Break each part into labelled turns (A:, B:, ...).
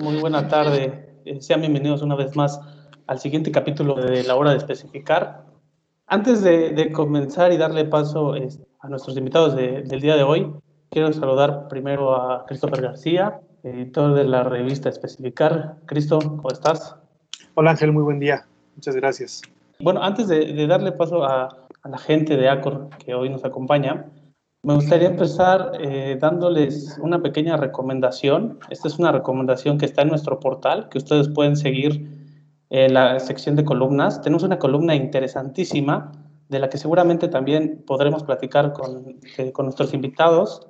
A: Muy buena tarde. Eh, sean bienvenidos una vez más al siguiente capítulo de la hora de especificar. Antes de, comenzar y darle paso a nuestros invitados del día de hoy, quiero saludar primero a Christopher García, editor de la revista Especificar. Cristo, ¿cómo estás?
B: Hola Ángel, muy buen día. Muchas gracias.
A: Bueno, antes de, darle paso a, a, la gente de Acor que hoy nos acompaña, me gustaría empezar eh, dándoles una pequeña recomendación. Esta es una recomendación que está en nuestro portal, que ustedes pueden seguir en la sección de columnas. Tenemos una columna interesantísima de la que seguramente también podremos platicar con, eh, con nuestros invitados.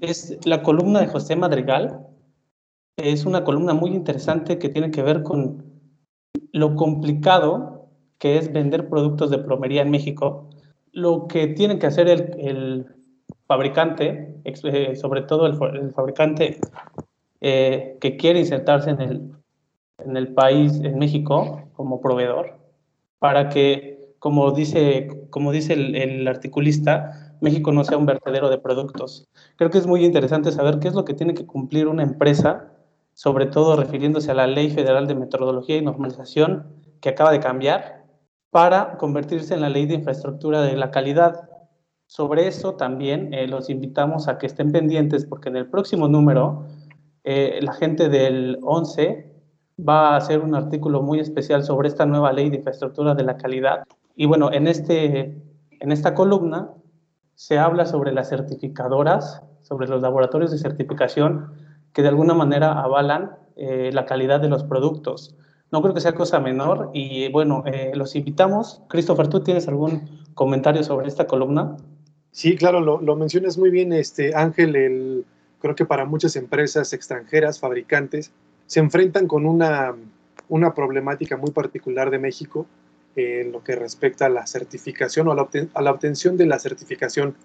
A: Es la columna de José Madrigal. Es una columna muy interesante que tiene que ver con lo complicado que es vender productos de plomería en México, lo que tiene que hacer el fabricante, eh, sobre todo el, fabricante eh, que quiere insertarse en el, en el país, en México, como proveedor, para que, como dice, como dice el, el articulista, México no sea un vertedero de productos. Creo que es muy interesante saber qué es lo que tiene que cumplir una empresa, sobre todo refiriéndose a la Ley Federal de Metodología y Normalización que acaba de cambiar, para convertirse en la Ley de Infraestructura de la Calidad, sobre eso también eh, los invitamos a que estén pendientes porque en el próximo número eh, la gente del 11 va a hacer un artículo muy especial sobre esta nueva ley de infraestructura de la calidad. Y bueno, en, este, en esta columna se habla sobre las certificadoras, sobre los laboratorios de certificación que de alguna manera avalan eh, la calidad de los productos. No creo que sea cosa menor y bueno, los invitamos. Christopher, ¿tú tienes algún comentario sobre esta columna?
B: Sí, claro, lo, mencionas muy bien, este, Ángel. El, creo que para muchas empresas extranjeras, fabricantes, se enfrentan con una, una problemática muy particular de México en lo que respecta a la certificación o a la, a la obtención de la certificación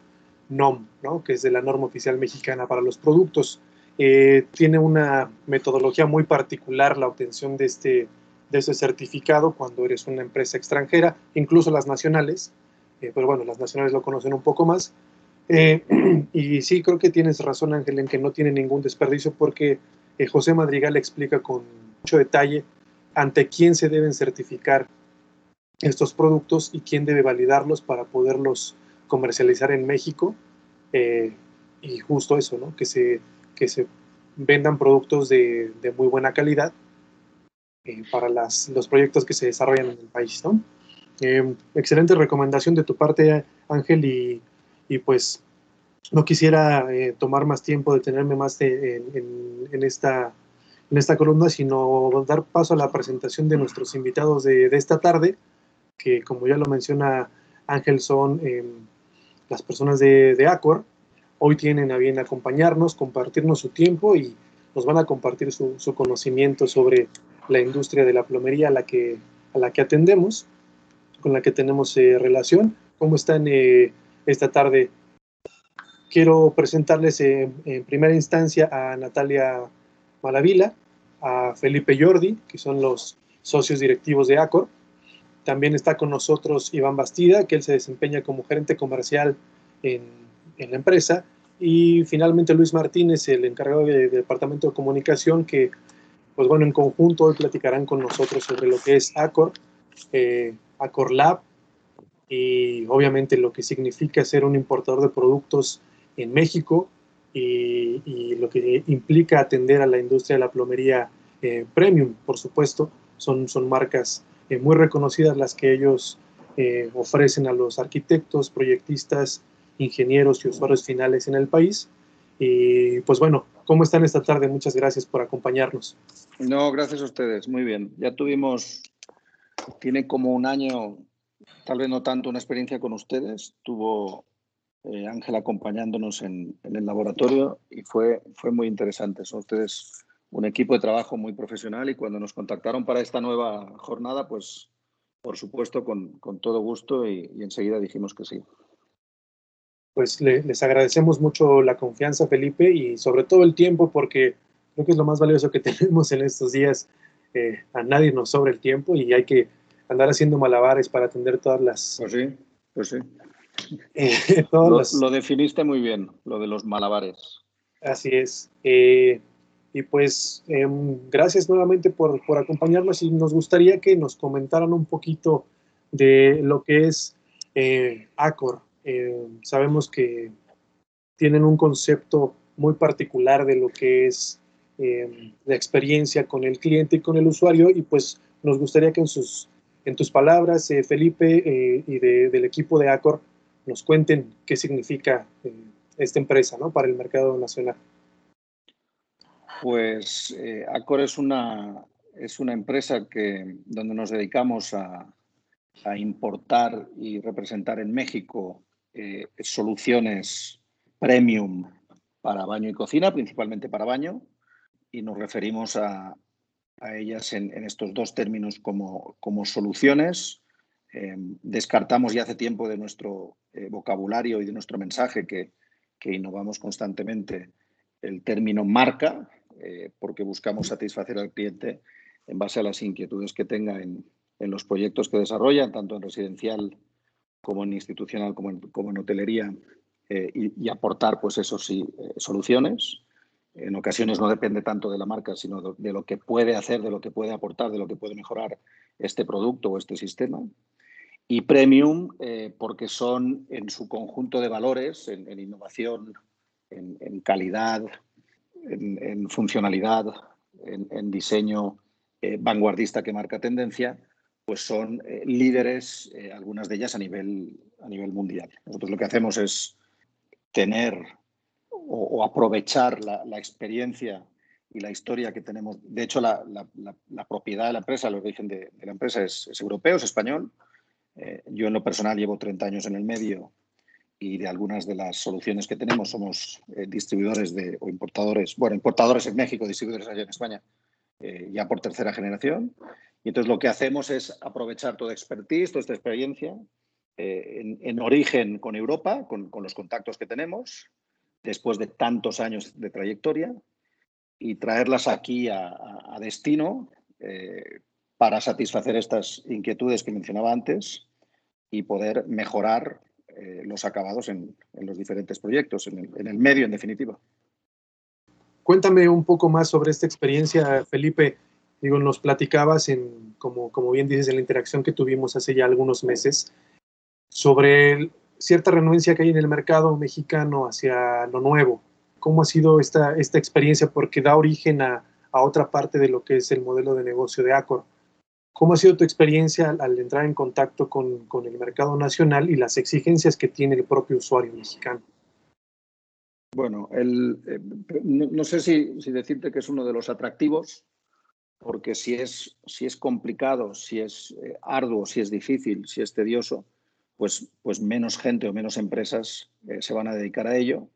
B: NOM, ¿no? que es de la norma oficial mexicana para los productos. Eh, tiene una metodología muy particular la obtención de este, de este certificado cuando eres una empresa extranjera, incluso las nacionales, eh, pero bueno, las nacionales lo conocen un poco más. Eh, y sí, creo que tienes razón, Ángel, en que no tiene ningún desperdicio porque eh, José Madrigal explica con mucho detalle ante quién se deben certificar estos productos y quién debe validarlos para poderlos comercializar en México. y justo eso, ¿no? Que se, que se vendan productos de, de muy buena calidad para las, los proyectos que se desarrollan en el país, ¿no? Eh, excelente recomendación de tu parte, Ángel, y, pues no quisiera eh, tomar más tiempo, detenerme más en, esta, en esta columna, sino dar paso a la presentación de nuestros invitados de, de esta tarde, que como ya lo menciona Ángel, son em, las personas de, de Acor. Hoy tienen a bien acompañarnos, compartirnos su tiempo y nos van a compartir su, su conocimiento sobre la industria de la plomería a la que, a la que atendemos con la que tenemos eh, relación. ¿Cómo están eh, esta tarde? Quiero presentarles en primera instancia a Natalia Malavila, a Felipe Jordi, que son los socios directivos de Acor. También está con nosotros Iván Bastida, que él se desempeña como gerente comercial en, en la empresa. Y finalmente Luis Martínez, el encargado del Departamento de Comunicación, que, pues bueno, en conjunto hoy platicarán con nosotros sobre lo que es Acor, eh, Acorlab y obviamente lo que significa ser un importador de productos en México y, lo que implica atender a la industria de la plomería eh, premium, por supuesto. Son, son marcas eh, muy reconocidas las que ellos eh, ofrecen a los arquitectos, proyectistas, ingenieros y usuarios finales en el país. Y pues bueno, ¿cómo están esta tarde? Muchas gracias por acompañarnos.
C: No, gracias a ustedes. Muy bien. Ya tuvimos tiene como un año, tal vez no tanto, una experiencia con ustedes. Tuvo eh, Ángel acompañándonos en, el laboratorio y fue, fue muy interesante. Son ustedes un equipo de trabajo muy profesional y cuando nos contactaron para esta nueva jornada, pues por supuesto con, con todo gusto y, enseguida dijimos que sí.
B: Pues les agradecemos mucho la confianza, Felipe, y sobre todo el tiempo, porque creo que es lo más valioso que tenemos en estos días. Eh, a nadie nos sobra el tiempo y hay que andar haciendo malabares para atender todas las...
C: Pues sí, pues sí. Eh, lo, definiste muy bien, lo de los malabares.
B: Así es. Eh, y pues em, gracias nuevamente por, por, acompañarnos y nos gustaría que nos comentaran un poquito de lo que es eh, Acor. Eh, sabemos que tienen un concepto muy particular de lo que es em, la experiencia con el cliente y con el usuario y pues nos gustaría que en, sus, en tus palabras, eh, Felipe, y del equipo de Acor, nos cuenten qué significa esta empresa ¿no? para el mercado nacional.
C: Pues eh, Acor es una, es una empresa que, donde nos dedicamos a, importar y representar en México eh, soluciones premium para baño y cocina, principalmente para baño, y nos referimos a, ellas en, estos dos términos como, como soluciones. Eh, descartamos ya hace tiempo de nuestro vocabulario y de nuestro mensaje que, que innovamos constantemente el término marca, eh, porque buscamos satisfacer al cliente en base a las inquietudes que tenga en, los proyectos que desarrollan, tanto en residencial como en institucional, como en, como en hotelería, eh, y, aportar, pues eso sí, eh, soluciones. En ocasiones no depende tanto de la marca, sino de, lo que puede hacer, de lo que puede aportar, de lo que puede mejorar este producto o este sistema. Y premium, porque son en su conjunto de valores, en, innovación, en calidad, en, funcionalidad, en, diseño eh, vanguardista que marca tendencia, pues son eh, líderes, eh, algunas de ellas a nivel, a nivel mundial. Nosotros lo que hacemos es tener o, aprovechar la, experiencia y la historia que tenemos. De hecho, la, propiedad de la empresa, el origen de, la empresa es, europeo, es español. yo en lo personal llevo 30 años en el medio y de algunas de las soluciones que tenemos somos eh, distribuidores de, o importadores, bueno, importadores en México, distribuidores allá en España, eh, ya por tercera generación. Y entonces lo que hacemos es aprovechar toda expertise, toda esta experiencia eh, en, origen con Europa, con, los contactos que tenemos, después de tantos años de trayectoria, y traerlas aquí a, destino para satisfacer estas inquietudes que mencionaba antes y poder mejorar eh, los acabados en, los diferentes proyectos, en el, medio en definitiva.
B: Cuéntame un poco más sobre esta experiencia, Felipe. Digo, nos platicabas, en, como, como bien dices, en la interacción que tuvimos hace ya algunos meses, sobre cierta renuencia que hay en el mercado mexicano hacia lo nuevo. ¿Cómo ha sido esta, esta experiencia? Porque da origen a, a otra parte de lo que es el modelo de negocio de Acor. ¿Cómo ha sido tu experiencia al, entrar en contacto con, el mercado nacional y las exigencias que tiene el propio usuario mexicano?
C: Bueno, el, eh, no, sé si, decirte que es uno de los atractivos, porque si es, si es complicado, si es eh, arduo, si es difícil, si es tedioso, pues, pues menos gente o menos empresas eh, se van a dedicar a ello.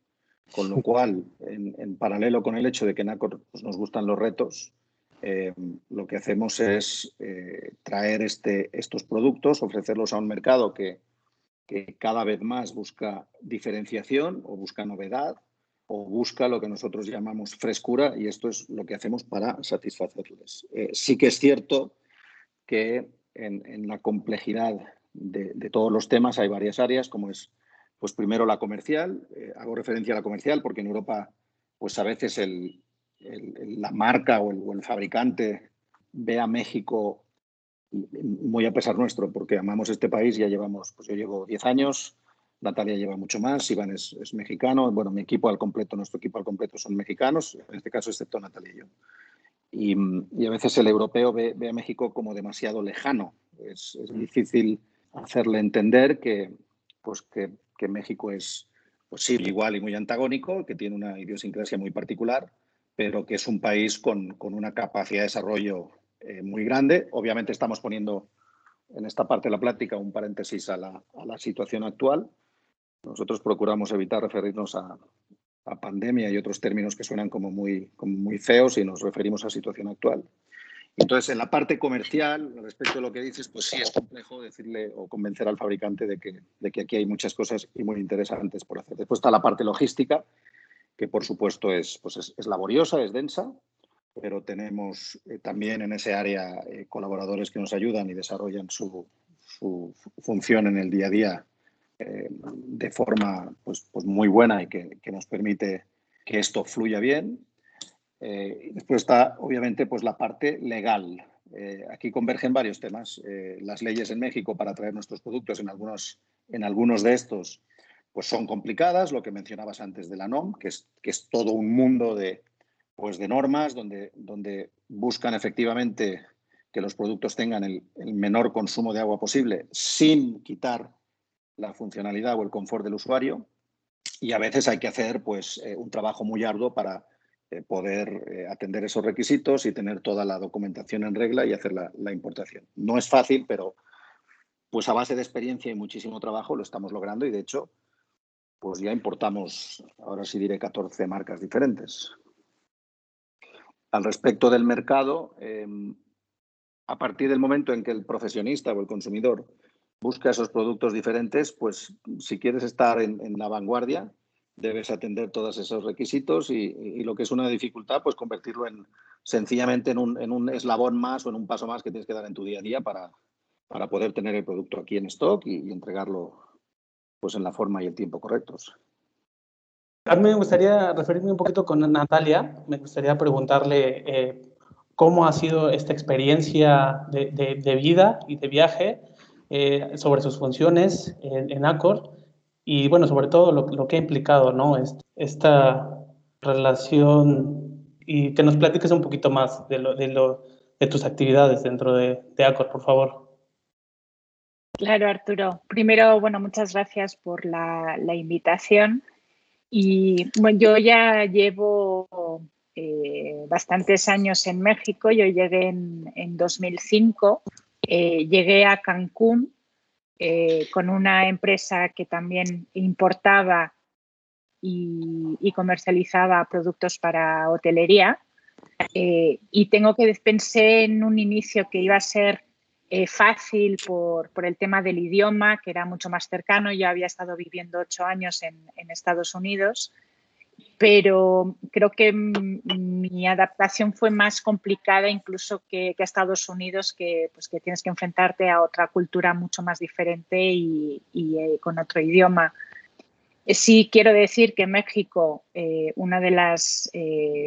C: Con lo cual, en, paralelo con el hecho de que en Acor pues, nos gustan los retos, eh, lo que hacemos es eh, traer este, estos productos, ofrecerlos a un mercado que, cada vez más busca diferenciación o busca novedad o busca lo que nosotros llamamos frescura y esto es lo que hacemos para satisfacerles. Eh, sí que es cierto que en, la complejidad de, de, todos los temas hay varias áreas, como es, pues primero la comercial, hago referencia a la comercial porque en Europa pues a veces el, la marca o el, fabricante ve a México muy a pesar nuestro, porque amamos este país, ya llevamos, pues yo llevo 10 años, Natalia lleva mucho más, Iván es, mexicano, bueno, mi equipo al completo, nuestro equipo al completo son mexicanos, en este caso excepto Natalia y yo. Y, a veces el europeo ve, a México como demasiado lejano, es, difícil hacerle entender que, pues que, México es pues sí, igual y muy antagónico, que tiene una idiosincrasia muy particular, pero que es un país con, una capacidad de desarrollo eh, muy grande. Obviamente estamos poniendo en esta parte de la plática un paréntesis a la, situación actual. Nosotros procuramos evitar referirnos a, pandemia y otros términos que suenan como muy, muy feos y nos referimos a la situación actual. Entonces, en la parte comercial, respecto a lo que dices, pues sí es complejo decirle o convencer al fabricante de que, de que aquí hay muchas cosas y muy interesantes por hacer. Después está la parte logística, que por supuesto es, pues es, laboriosa, es densa, pero tenemos eh, también en ese área eh, colaboradores que nos ayudan y desarrollan su, función en el día a día eh, de forma pues, pues muy buena y que, nos permite que esto fluya bien. Eh, después está, obviamente, pues la parte legal. Eh, aquí convergen varios temas. Eh, las leyes en México para traer nuestros productos en algunos, en algunos de estos pues son complicadas, lo que mencionabas antes de la NOM, que es, que es todo un mundo de, pues de normas donde, donde buscan efectivamente que los productos tengan el, menor consumo de agua posible sin quitar la funcionalidad o el confort del usuario. Y a veces hay que hacer pues, un trabajo muy arduo para eh, poder eh, atender esos requisitos y tener toda la documentación en regla y hacer la, importación. No es fácil, pero pues a base de experiencia y muchísimo trabajo lo estamos logrando y de hecho pues ya importamos, ahora sí diré 14 marcas diferentes. Al respecto del mercado, em, a partir del momento en que el profesionista o el consumidor busca esos productos diferentes, pues si quieres estar en la vanguardia, debes atender todos esos requisitos y, lo que es una dificultad, pues convertirlo en sencillamente en un, eslabón más o en un paso más que tienes que dar en tu día a día para, para poder tener el producto aquí en stock y, entregarlo pues en la forma y el tiempo correctos.
A: A mí me gustaría referirme un poquito con Natalia. Me gustaría preguntarle eh, cómo ha sido esta experiencia de, vida y de viaje eh, sobre sus funciones en, en Accor y bueno, sobre todo lo, que ha implicado, ¿no? Esta relación y que nos platiques un poquito más de, lo, de, lo, de tus actividades dentro de, de Acor, por favor.
D: Claro, Arturo. Primero, bueno, muchas gracias por la, invitación. Y bueno, yo ya llevo eh, bastantes años en México. Yo llegué en, en 2005. Eh, llegué a Cancún eh, con una empresa que también importaba y, comercializaba productos para hotelería. Eh, y tengo que pensé en un inicio que iba a ser eh, fácil por, el tema del idioma, que era mucho más cercano. Yo había estado viviendo ocho años en Estados Unidos pero creo que mi adaptación fue más complicada incluso que, que Estados Unidos, que, pues, que tienes que enfrentarte a otra cultura mucho más diferente y, eh, con otro idioma. Eh, sí quiero decir que México, eh, una de las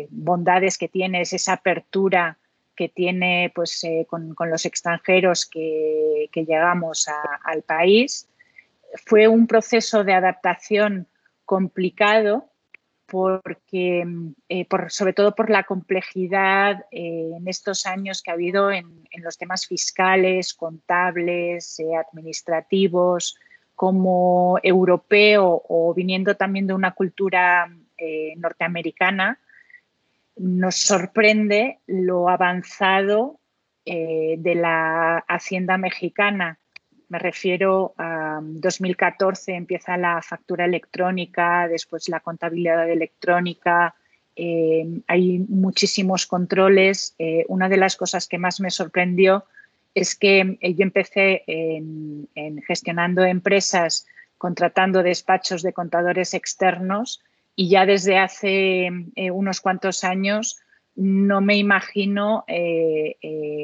D: bondades que tiene es esa apertura que tiene pues, con, con, los extranjeros que, que llegamos al país. Fue un proceso de adaptación complicado porque, eh, sobre todo por la complejidad eh, en estos años que ha habido en, los temas fiscales, contables, eh, administrativos, como europeo o viniendo también de una cultura norteamericana, nos sorprende lo avanzado de la hacienda mexicana me refiero a 2014, empieza la factura electrónica, después la contabilidad electrónica, eh, hay muchísimos controles. Eh, una de las cosas que más me sorprendió es que eh, yo empecé en, gestionando empresas, contratando despachos de contadores externos y ya desde hace unos cuantos años no me imagino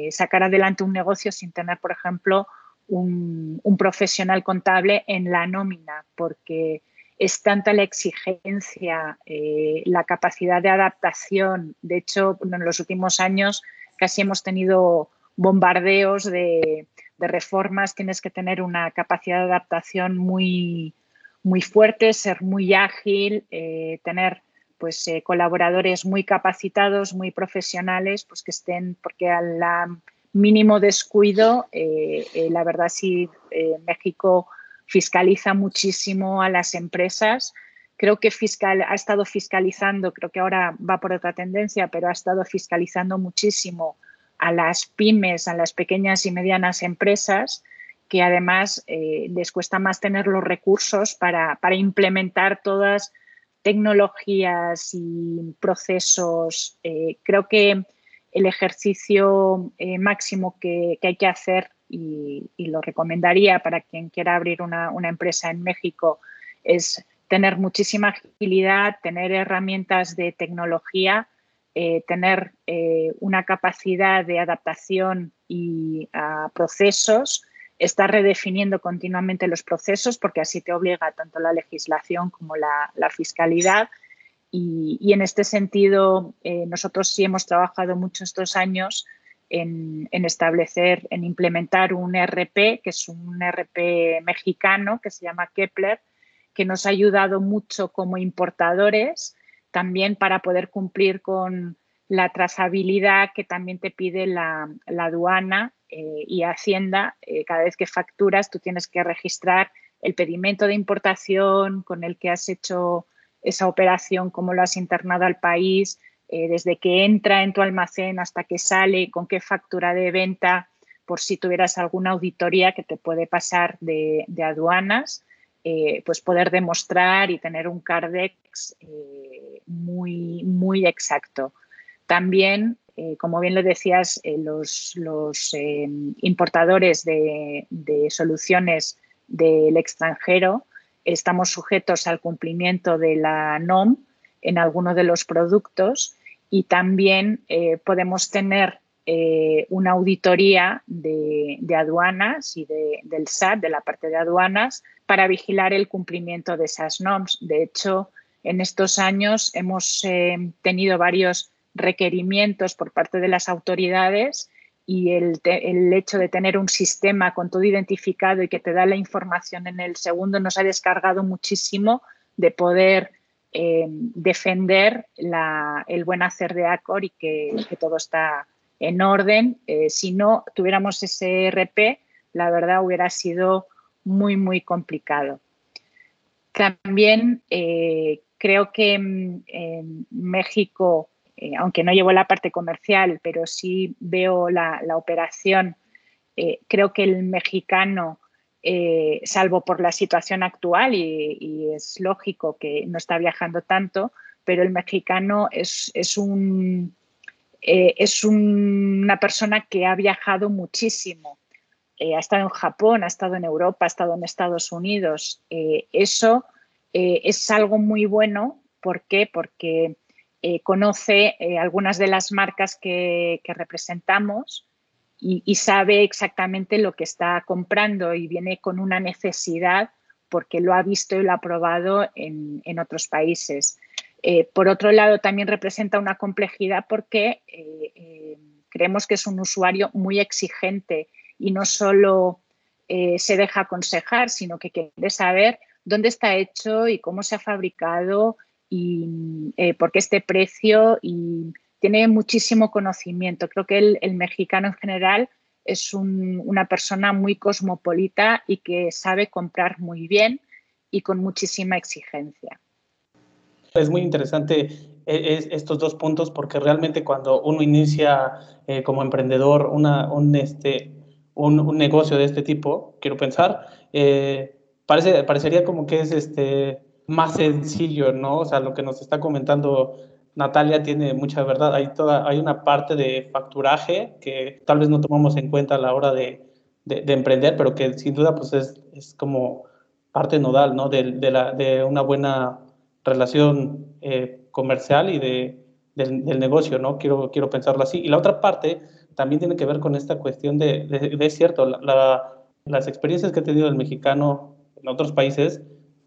D: sacar adelante un negocio sin tener, por ejemplo, un, profesional contable en la nómina, porque es tanta la exigencia, eh, la capacidad de adaptación. De hecho, en los últimos años casi hemos tenido bombardeos de, reformas. Tienes que tener una capacidad de adaptación muy, muy fuerte, ser muy ágil, eh, tener pues, eh, colaboradores muy capacitados, muy profesionales, pues que estén, porque a la mínimo descuido, eh, eh, la verdad sí, eh, México fiscaliza muchísimo a las empresas. Creo que fiscal, ha estado fiscalizando, creo que ahora va por otra tendencia, pero ha estado fiscalizando muchísimo a las pymes, a las pequeñas y medianas empresas, que además les cuesta más tener los recursos para, para implementar todas tecnologías y procesos. creo que el ejercicio eh, máximo que, hay que hacer y, lo recomendaría para quien quiera abrir una, empresa en México es tener muchísima agilidad, tener herramientas de tecnología, eh, tener eh, una capacidad de adaptación y a procesos, estar redefiniendo continuamente los procesos porque así te obliga tanto la legislación como la, la fiscalidad y, en este sentido eh, nosotros sí hemos trabajado mucho estos años en, establecer, en implementar un RP, que es un RP mexicano que se llama Kepler, que nos ha ayudado mucho como importadores también para poder cumplir con la trazabilidad que también te pide la, aduana eh, y Hacienda. Eh, cada vez que facturas, tú tienes que registrar el pedimento de importación con el que has hecho esa operación, cómo lo has internado al país, eh, desde que entra en tu almacén hasta que sale, con qué factura de venta, por si tuvieras alguna auditoría que te puede pasar de, aduanas, eh, pues poder demostrar y tener un CARDEX eh, muy, muy exacto. También, como bien lo decías, los, importadores de, de soluciones del extranjero estamos sujetos al cumplimiento de la NOM en alguno de los productos y también eh, podemos tener eh, una auditoría de, aduanas y del SAT, de la parte de aduanas, para vigilar el cumplimiento de esas NOMs. De hecho, en estos años hemos eh, tenido varios requerimientos por parte de las autoridades y el, hecho de tener un sistema con todo identificado y que te da la información en el segundo nos ha descargado muchísimo de poder eh, defender el buen hacer de Accor y que, todo está en orden. Eh, si no tuviéramos ese RP, la verdad hubiera sido muy, muy complicado. También eh, creo que en México eh, aunque no llevo la parte comercial, pero sí veo la, operación, eh, creo que el mexicano, eh, salvo por la situación actual, y, es lógico que no está viajando tanto, pero el mexicano es, un, es una persona que ha viajado muchísimo. ha estado en Japón, ha estado en Europa, ha estado en Estados Unidos. eso es algo muy bueno. ¿Por qué? Porque eh, conoce eh, algunas de las marcas que, representamos y, sabe exactamente lo que está comprando y viene con una necesidad porque lo ha visto y lo ha probado en, otros países. Eh, por otro lado, también representa una complejidad porque creemos que es un usuario muy exigente y no solo se deja aconsejar, sino que quiere saber dónde está hecho y cómo se ha fabricado y eh, porque este precio y tiene muchísimo conocimiento. Creo que el, mexicano en general es una persona muy cosmopolita y que sabe comprar muy bien y con muchísima exigencia.
A: Es muy interesante eh, estos dos puntos porque realmente cuando uno inicia eh, como emprendedor una, un, este, un, negocio de este tipo, quiero pensar, parece, parecería como que es este, más sencillo, ¿no? O sea, lo que nos está comentando Natalia tiene mucha verdad. Hay, toda, hay una parte de facturaje que tal vez no tomamos en cuenta a la hora de, de, emprender, pero que sin duda pues es, es como parte nodal, ¿no? De, de, la, de una buena relación eh, comercial y de, del, negocio, ¿no? Quiero, quiero pensarlo así. Y la otra parte también tiene que ver con esta cuestión de, es cierto, la, las experiencias que ha tenido el mexicano en otros países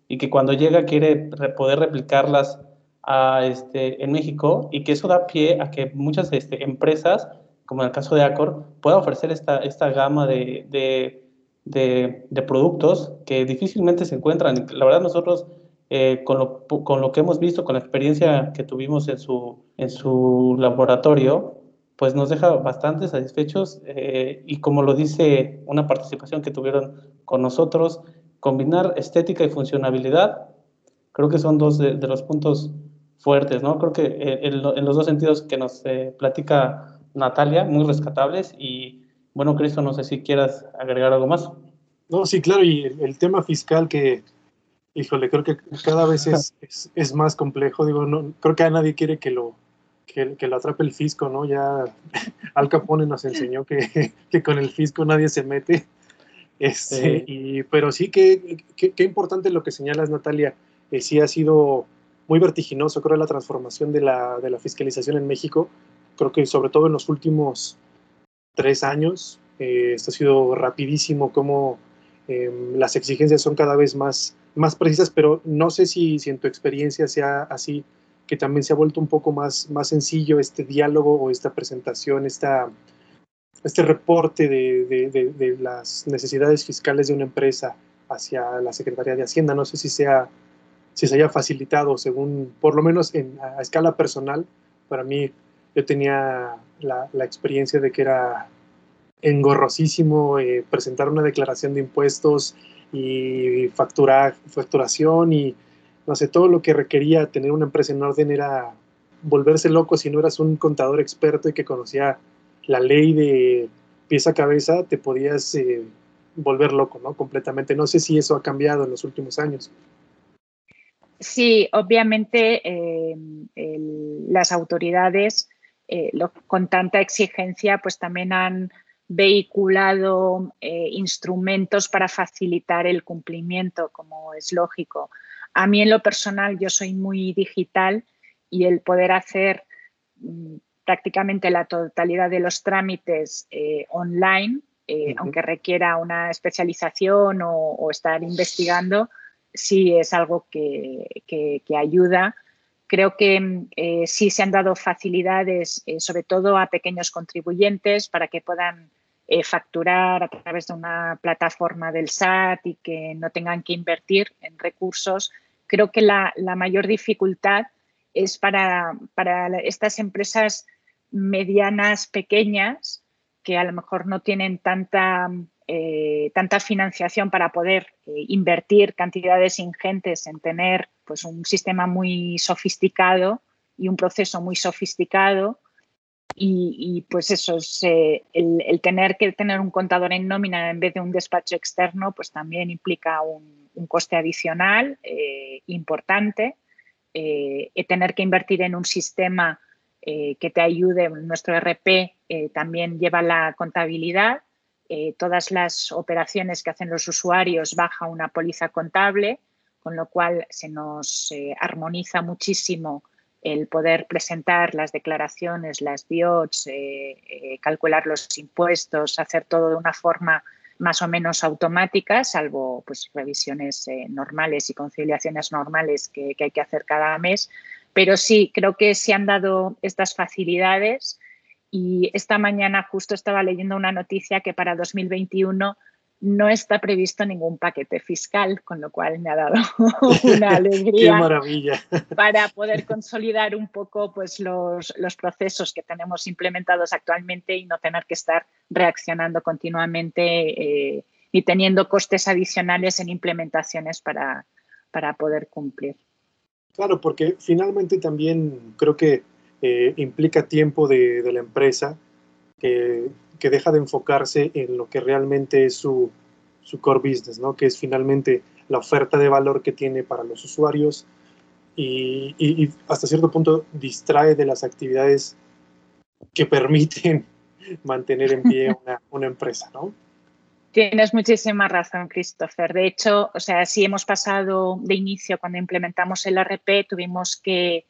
A: y que cuando llega quiere poder replicarlas a, este, en México y que eso da pie a que muchas este, empresas, como en el caso de Accor, puedan ofrecer esta, esta gama de, de, de, productos que difícilmente se encuentran. La verdad nosotros, eh, con, lo, con, lo, que hemos visto, con la experiencia que tuvimos en su, en su laboratorio, pues nos deja bastante satisfechos eh, y como lo dice una participación que tuvieron con nosotros, combinar estética y funcionabilidad, creo que son dos de, los puntos fuertes, ¿no? Creo que eh, en, los dos sentidos que nos eh, platica Natalia, muy rescatables y bueno, Cristo, no sé si quieras agregar algo más.
B: No, sí, claro, y el, tema fiscal que, híjole, creo que cada vez es, es, más complejo, digo, no, creo que a nadie quiere que lo, que, que, lo atrape el fisco, ¿no? Ya Al Capone nos enseñó que, que con el fisco nadie se mete. Este, y, pero sí, que, qué importante lo que señalas, Natalia. Eh, sí ha sido muy vertiginoso, creo, la transformación de la, de la, fiscalización en México. Creo que sobre todo en los últimos tres años, eh, esto ha sido rapidísimo, como em, las exigencias son cada vez más, más precisas, pero no sé si, si en tu experiencia sea así que también se ha vuelto un poco más, más sencillo este diálogo o esta presentación, esta, este reporte de, de, de, las necesidades fiscales de una empresa hacia la Secretaría de Hacienda. No sé si, sea, si se haya facilitado, según, por lo menos en, a escala personal, para mí yo tenía la, la experiencia de que era engorrosísimo eh, presentar una declaración de impuestos y facturar, facturación y no sé, todo lo que requería tener una empresa en orden era volverse loco si no eras un contador experto y que conocía la ley de pieza a cabeza, te podías eh, volver loco, ¿no? Completamente. No sé si eso ha cambiado en los últimos años.
D: Sí, obviamente eh, las autoridades eh, con tanta exigencia pues también han vehiculado instrumentos para facilitar el cumplimiento, como es lógico. A mí en lo personal yo soy muy digital y el poder hacer mm, prácticamente la totalidad de los trámites eh, online, eh, aunque requiera una especialización o, estar investigando, sí es algo que, ayuda. Creo que eh, sí se han dado facilidades, sobre todo a pequeños contribuyentes, para que puedan facturar a través de una plataforma del SAT y que no tengan que invertir en recursos. Creo que la, la mayor dificultad es para, para estas empresas medianas, pequeñas, que a lo mejor no tienen tanta, eh, tanta financiación para poder eh, invertir cantidades ingentes en tener pues, un sistema muy sofisticado y un proceso muy sofisticado. Y, pues eso, es, eh, el, tener que tener un contador en nómina en vez de un despacho externo, pues también implica un, un coste adicional importante. tener que invertir en un sistema eh, que te ayude. Nuestro RP eh, también lleva la contabilidad. Eh, todas las operaciones que hacen los usuarios baja una póliza contable, con lo cual se nos armoniza muchísimo el poder presentar las declaraciones, las DIOTs, calcular los impuestos, hacer todo de una forma más o menos automática, salvo pues, revisiones normales y conciliaciones normales que, hay que hacer cada mes, pero sí, creo que se han dado estas facilidades y esta mañana justo estaba leyendo una noticia que para 2021 no está previsto ningún paquete fiscal, con lo cual me ha dado una alegría
B: maravilla.
D: para poder consolidar un poco pues, los, procesos que tenemos implementados actualmente y no tener que estar reaccionando continuamente eh, y teniendo costes adicionales en implementaciones para poder cumplir.
B: Claro, porque finalmente también creo que eh, implica tiempo de, la empresa que, deja de enfocarse en lo que realmente es su, core business, ¿no? que es finalmente la oferta de valor que tiene para los usuarios y, hasta cierto punto distrae de las actividades que permiten mantener en pie una, una empresa, ¿no?
D: Tienes muchísima razón, Christopher. De hecho, o sea, si hemos pasado de inicio cuando implementamos el RP, tuvimos que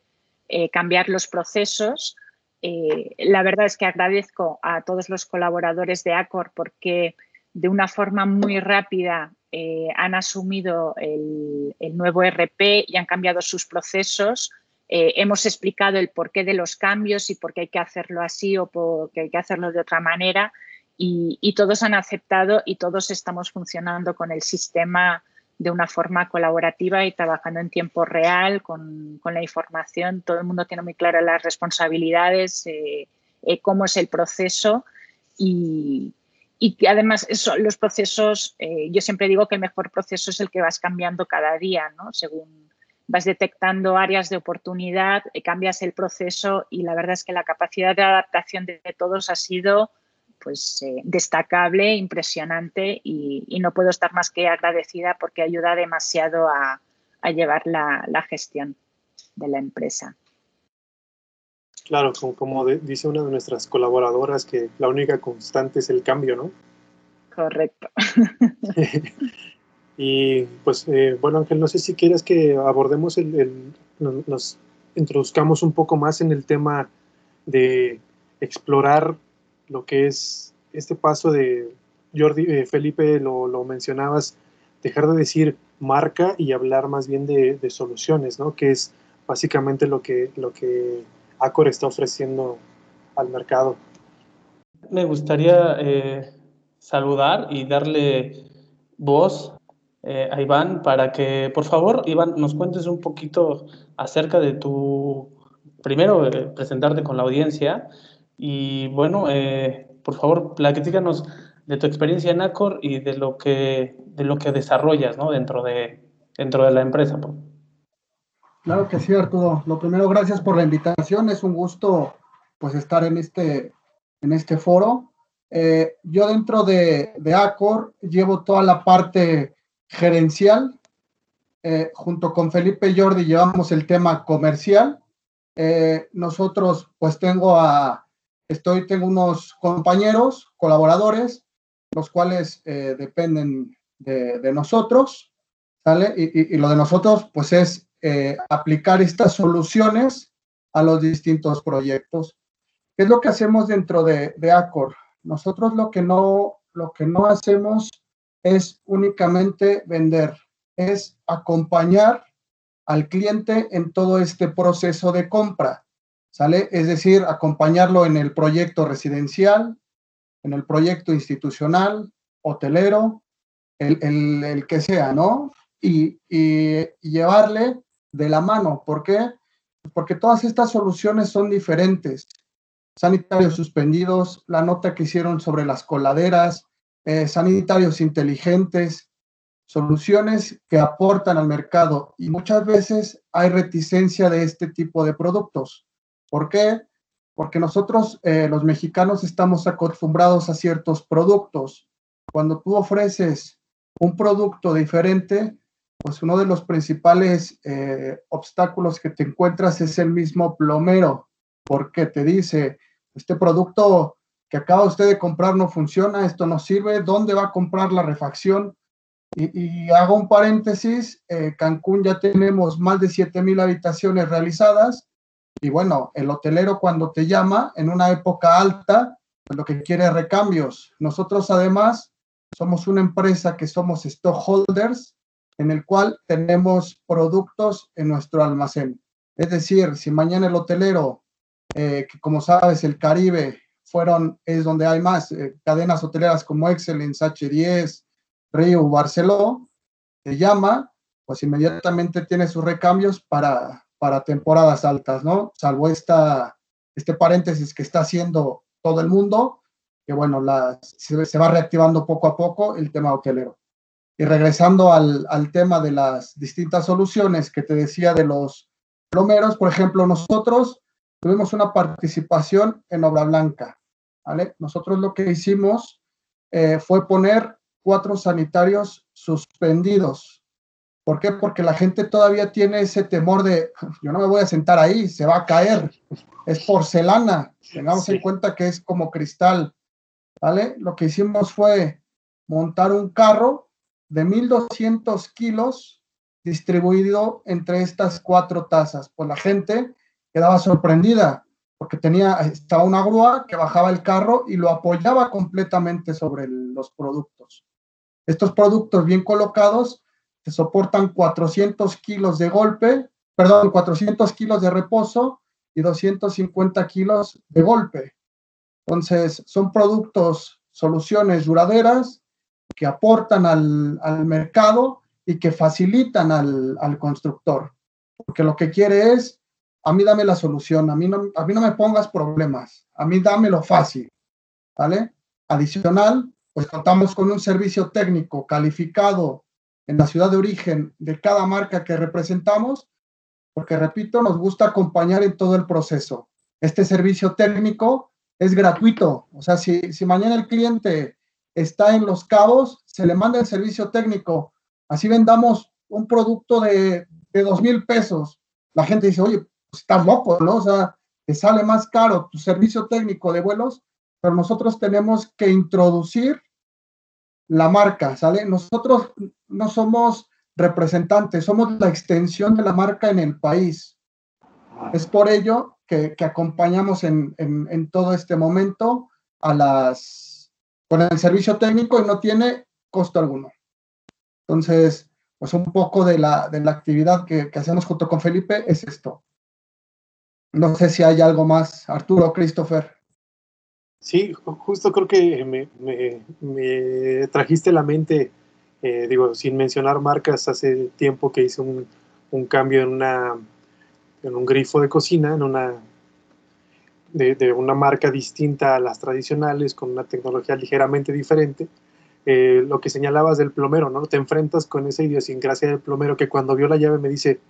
D: eh, cambiar los procesos. Eh, la verdad es que agradezco a todos los colaboradores de Accor porque de una forma muy rápida eh, han asumido el, nuevo RP y han cambiado sus procesos. hemos explicado el porqué de los cambios y por qué hay que hacerlo así o por qué hay que hacerlo de otra manera y, todos han aceptado y todos estamos funcionando con el sistema de una forma colaborativa y trabajando en tiempo real con, la información. Todo el mundo tiene muy claras las responsabilidades, eh, eh, cómo es el proceso y, y además eso, los procesos, eh, yo siempre digo que el mejor proceso es el que vas cambiando cada día, ¿no? Según vas detectando áreas de oportunidad, cambias el proceso y la verdad es que la capacidad de adaptación de todos ha sido pues eh, destacable, impresionante y, no puedo estar más que agradecida porque ayuda demasiado a, llevar la, gestión de la empresa.
B: Claro, como, dice una de nuestras colaboradoras, que la única constante es el cambio, ¿no?
D: Correcto.
B: y pues, eh, bueno, Ángel, no sé si quieres que abordemos el, nos introduzcamos un poco más en el tema de explorar lo que es este paso de Jordi, eh, Felipe, lo, mencionabas, dejar de decir marca y hablar más bien de, soluciones, ¿no? Que es básicamente lo que, lo que Acor está ofreciendo al mercado.
A: Me gustaría eh, saludar y darle voz eh, a Iván para que, por favor, Iván, nos cuentes un poquito acerca de tu, primero, presentarte con la audiencia y, bueno, por favor, platícanos de tu experiencia en Acor y de lo que, de lo que desarrollas ¿no? dentro, de, dentro de la empresa.
E: Claro que sí, Arturo. Lo primero, gracias por la invitación. Es un gusto pues estar en este, en este foro. Eh, yo dentro de, de, Acor llevo toda la parte gerencial. Eh, junto con Felipe Jordi llevamos el tema comercial. Eh, nosotros pues tengo a, estoy, tengo unos compañeros, colaboradores, los cuales dependen de, nosotros. Y, lo de nosotros pues es eh, aplicar estas soluciones a los distintos proyectos. ¿Qué es lo que hacemos dentro de, de Accor? Nosotros lo que, no, lo que no hacemos es únicamente vender, es acompañar al cliente en todo este proceso de compra, ¿sale? Es decir, acompañarlo en el proyecto residencial, en el proyecto institucional, hotelero, el, el, que sea, ¿no? Y, y, y, llevarle de la mano. ¿Por qué? Porque todas estas soluciones son diferentes. Sanitarios suspendidos, la nota que hicieron sobre las coladeras, eh, sanitarios inteligentes, soluciones que aportan al mercado y muchas veces hay reticencia de este tipo de productos. ¿Por qué? Porque nosotros, eh, los mexicanos, estamos acostumbrados a ciertos productos. Cuando tú ofreces un producto diferente, pues uno de los principales eh, obstáculos que te encuentras es el mismo plomero, porque te dice, este producto que acaba usted de comprar no funciona, esto no sirve, ¿dónde va a comprar la refacción? Y, hago un paréntesis, eh, Cancún ya tenemos más de 7.000 habitaciones realizadas y bueno, el hotelero cuando te llama en una época alta, pues lo que quiere recambios. Nosotros además somos una empresa que somos stockholders, en el cual tenemos productos en nuestro almacén. Es decir, si mañana el hotelero, eh, que como sabes, el Caribe fueron, es donde hay más eh, cadenas hoteleras como Excellence, H10, Río, Barceló, te llama, pues inmediatamente tiene sus recambios para, para temporadas altas, ¿no? Salvo esta, este paréntesis que está haciendo todo el mundo, que bueno, se va reactivando poco a poco el tema hotelero. Y regresando al, al, tema de las distintas soluciones que te decía de los plomeros, por ejemplo, nosotros tuvimos una participación en Obra Blanca, ¿vale? Nosotros lo que hicimos eh, fue poner cuatro sanitarios suspendidos. ¿Por qué? Porque la gente todavía tiene ese temor de, yo no me voy a sentar ahí, se va a caer, es porcelana, tengamos sí. en cuenta que es como cristal, ¿vale? Lo que hicimos fue montar un carro de 1.200 kilos distribuido entre estas cuatro tazas. Pues la gente quedaba sorprendida porque tenía, estaba una grúa que bajaba el carro y lo apoyaba completamente sobre los productos. Estos productos bien colocados te soportan 400 kilos de golpe, perdón, 400 kilos de reposo y 250 kilos de golpe. Entonces, son productos, soluciones duraderas, que aportan al, al mercado y que facilitan al, al, constructor. Porque lo que quiere es, a mí dame la solución, a mí, no, a mí no me pongas problemas, a mí dame lo fácil, ¿vale? Adicional, pues contamos con un servicio técnico calificado en la ciudad de origen de cada marca que representamos, porque repito, nos gusta acompañar en todo el proceso. Este servicio técnico es gratuito, o sea, si, si mañana el cliente está en Los Cabos, se le manda el servicio técnico. Así vendamos un producto de, de dos mil pesos. La gente dice, oye, pues estás loco, ¿no? O sea, te sale más caro tu servicio técnico de vuelos, pero nosotros tenemos que introducir la marca, ¿sale? Nosotros no somos representantes, somos la extensión de la marca en el país. Es por ello que, acompañamos en, todo este momento a las con el servicio técnico y no tiene costo alguno. Entonces, pues un poco de la, de la actividad que, que hacemos junto con Felipe es esto. No sé si hay algo más, Arturo, Christopher.
B: Sí, justo creo que me, trajiste la mente, eh, digo, sin mencionar marcas, hace tiempo que hice un, cambio en, una, en un grifo de cocina, en una, de, una marca distinta a las tradicionales, con una tecnología ligeramente diferente. Eh, lo que señalabas del plomero, ¿no? Te enfrentas con esa idiosincrasia del plomero que cuando vio la llave me dice,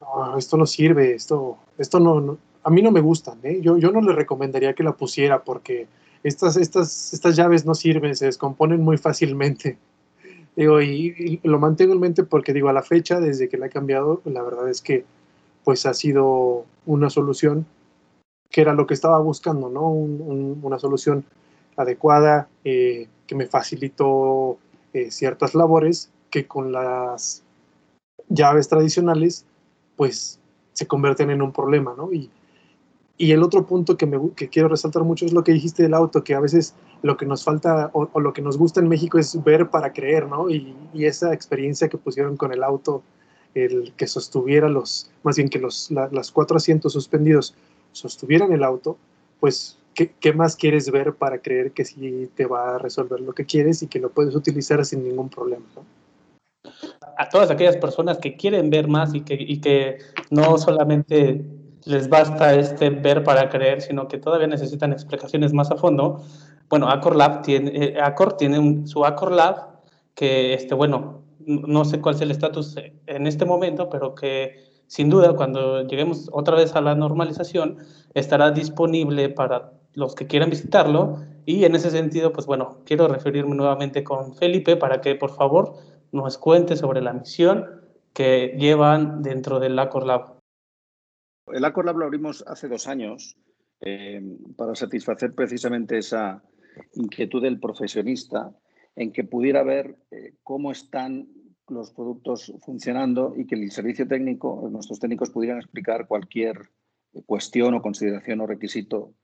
B: oh, esto no sirve, esto, esto no, a mí no me gustan, ¿eh? yo, yo no le recomendaría que la pusiera porque estas, estas, estas llaves no sirven, se descomponen muy fácilmente. Digo, y, lo mantengo en mente porque digo, a la fecha, desde que la he cambiado, la verdad es que pues ha sido una solución que era lo que estaba buscando, ¿no? Un, una solución adecuada, eh, que me facilitó eh, ciertas labores que con las llaves tradicionales, pues se convierten en un problema, ¿no? Y, y el otro punto que, me, que quiero resaltar mucho es lo que dijiste del auto, que a veces lo que nos falta o, lo que nos gusta en México es ver para creer, ¿no? Y, esa experiencia que pusieron con el auto, el que sostuviera los, más bien que los, la, las cuatro asientos suspendidos sostuvieran el auto, pues ¿Qué, ¿qué, más quieres ver para creer que sí te va a resolver lo que quieres y que lo puedes utilizar sin ningún problema? ¿no?
A: A todas aquellas personas que quieren ver más y que, y que no solamente les basta este ver para creer, sino que todavía necesitan explicaciones más a fondo. Bueno, Accor Lab tiene, eh, tiene un, su Accor Lab que, este, bueno, no sé cuál es el estatus en este momento, pero que sin duda cuando lleguemos otra vez a la normalización estará disponible para los que quieran visitarlo. Y en ese sentido, pues bueno, quiero referirme nuevamente con Felipe para que por favor nos cuente sobre la misión que llevan dentro del Acor Lab.
C: El Acor Lab lo abrimos hace dos años eh, para satisfacer precisamente esa inquietud del profesionista en que pudiera ver eh, cómo están los productos funcionando y que el servicio técnico, nuestros técnicos pudieran explicar cualquier cuestión o consideración o requisito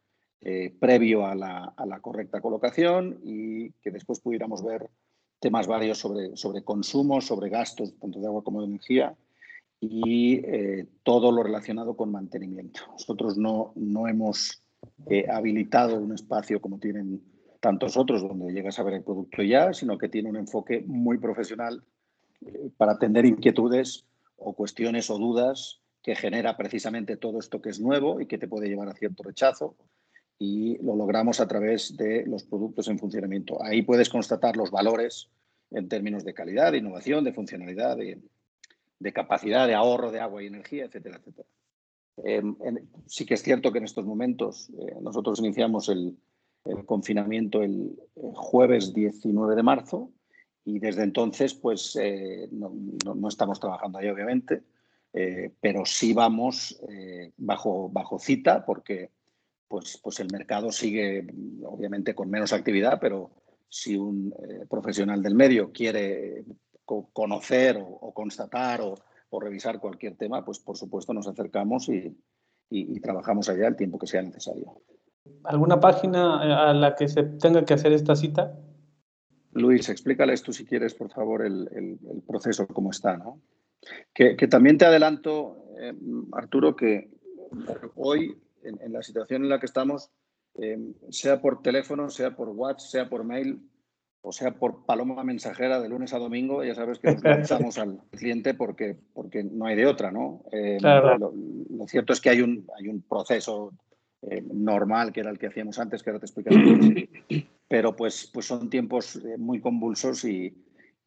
C: eh, previo a la, a la, correcta colocación y que después pudiéramos ver temas varios sobre, sobre consumo, sobre gastos, tanto de agua como de energía y eh, todo lo relacionado con mantenimiento. Nosotros no, no hemos eh, habilitado un espacio como tienen tantos otros donde llegas a ver el producto ya, sino que tiene un enfoque muy profesional eh, para atender inquietudes o cuestiones o dudas que genera precisamente todo esto que es nuevo y que te puede llevar a cierto rechazo y lo logramos a través de los productos en funcionamiento. Ahí puedes constatar los valores en términos de calidad, de innovación, de funcionalidad, de capacidad de ahorro de agua y energía, etcétera, etcétera. Eh, en, sí que es cierto que en estos momentos eh, nosotros iniciamos el, confinamiento el, el, jueves 19 de marzo y desde entonces pues eh, no, estamos trabajando ahí obviamente, eh, pero sí vamos eh, bajo, bajo cita porque pues, pues el mercado sigue obviamente con menos actividad, pero si un eh, profesional del medio quiere co conocer o, o constatar o, o, revisar cualquier tema, pues por supuesto nos acercamos y, y, y, trabajamos allá el tiempo que sea necesario.
A: ¿Alguna página a la que se tenga que hacer esta cita?
C: Luis, explícales tú si quieres, por favor, el, el, el proceso, cómo está, ¿no? Que, que también te adelanto, eh, Arturo, que hoy en, en, la situación en la que estamos, eh, sea por teléfono, sea por WhatsApp, sea por mail, o sea por paloma mensajera de lunes a domingo, ya sabes que nos lanzamos al cliente porque, porque no hay de otra, ¿no? Eh, claro. lo, lo, cierto es que hay un, hay un proceso eh, normal, que era el que hacíamos antes, que ahora te explicaré. Pero pues, pues son tiempos eh, muy convulsos y,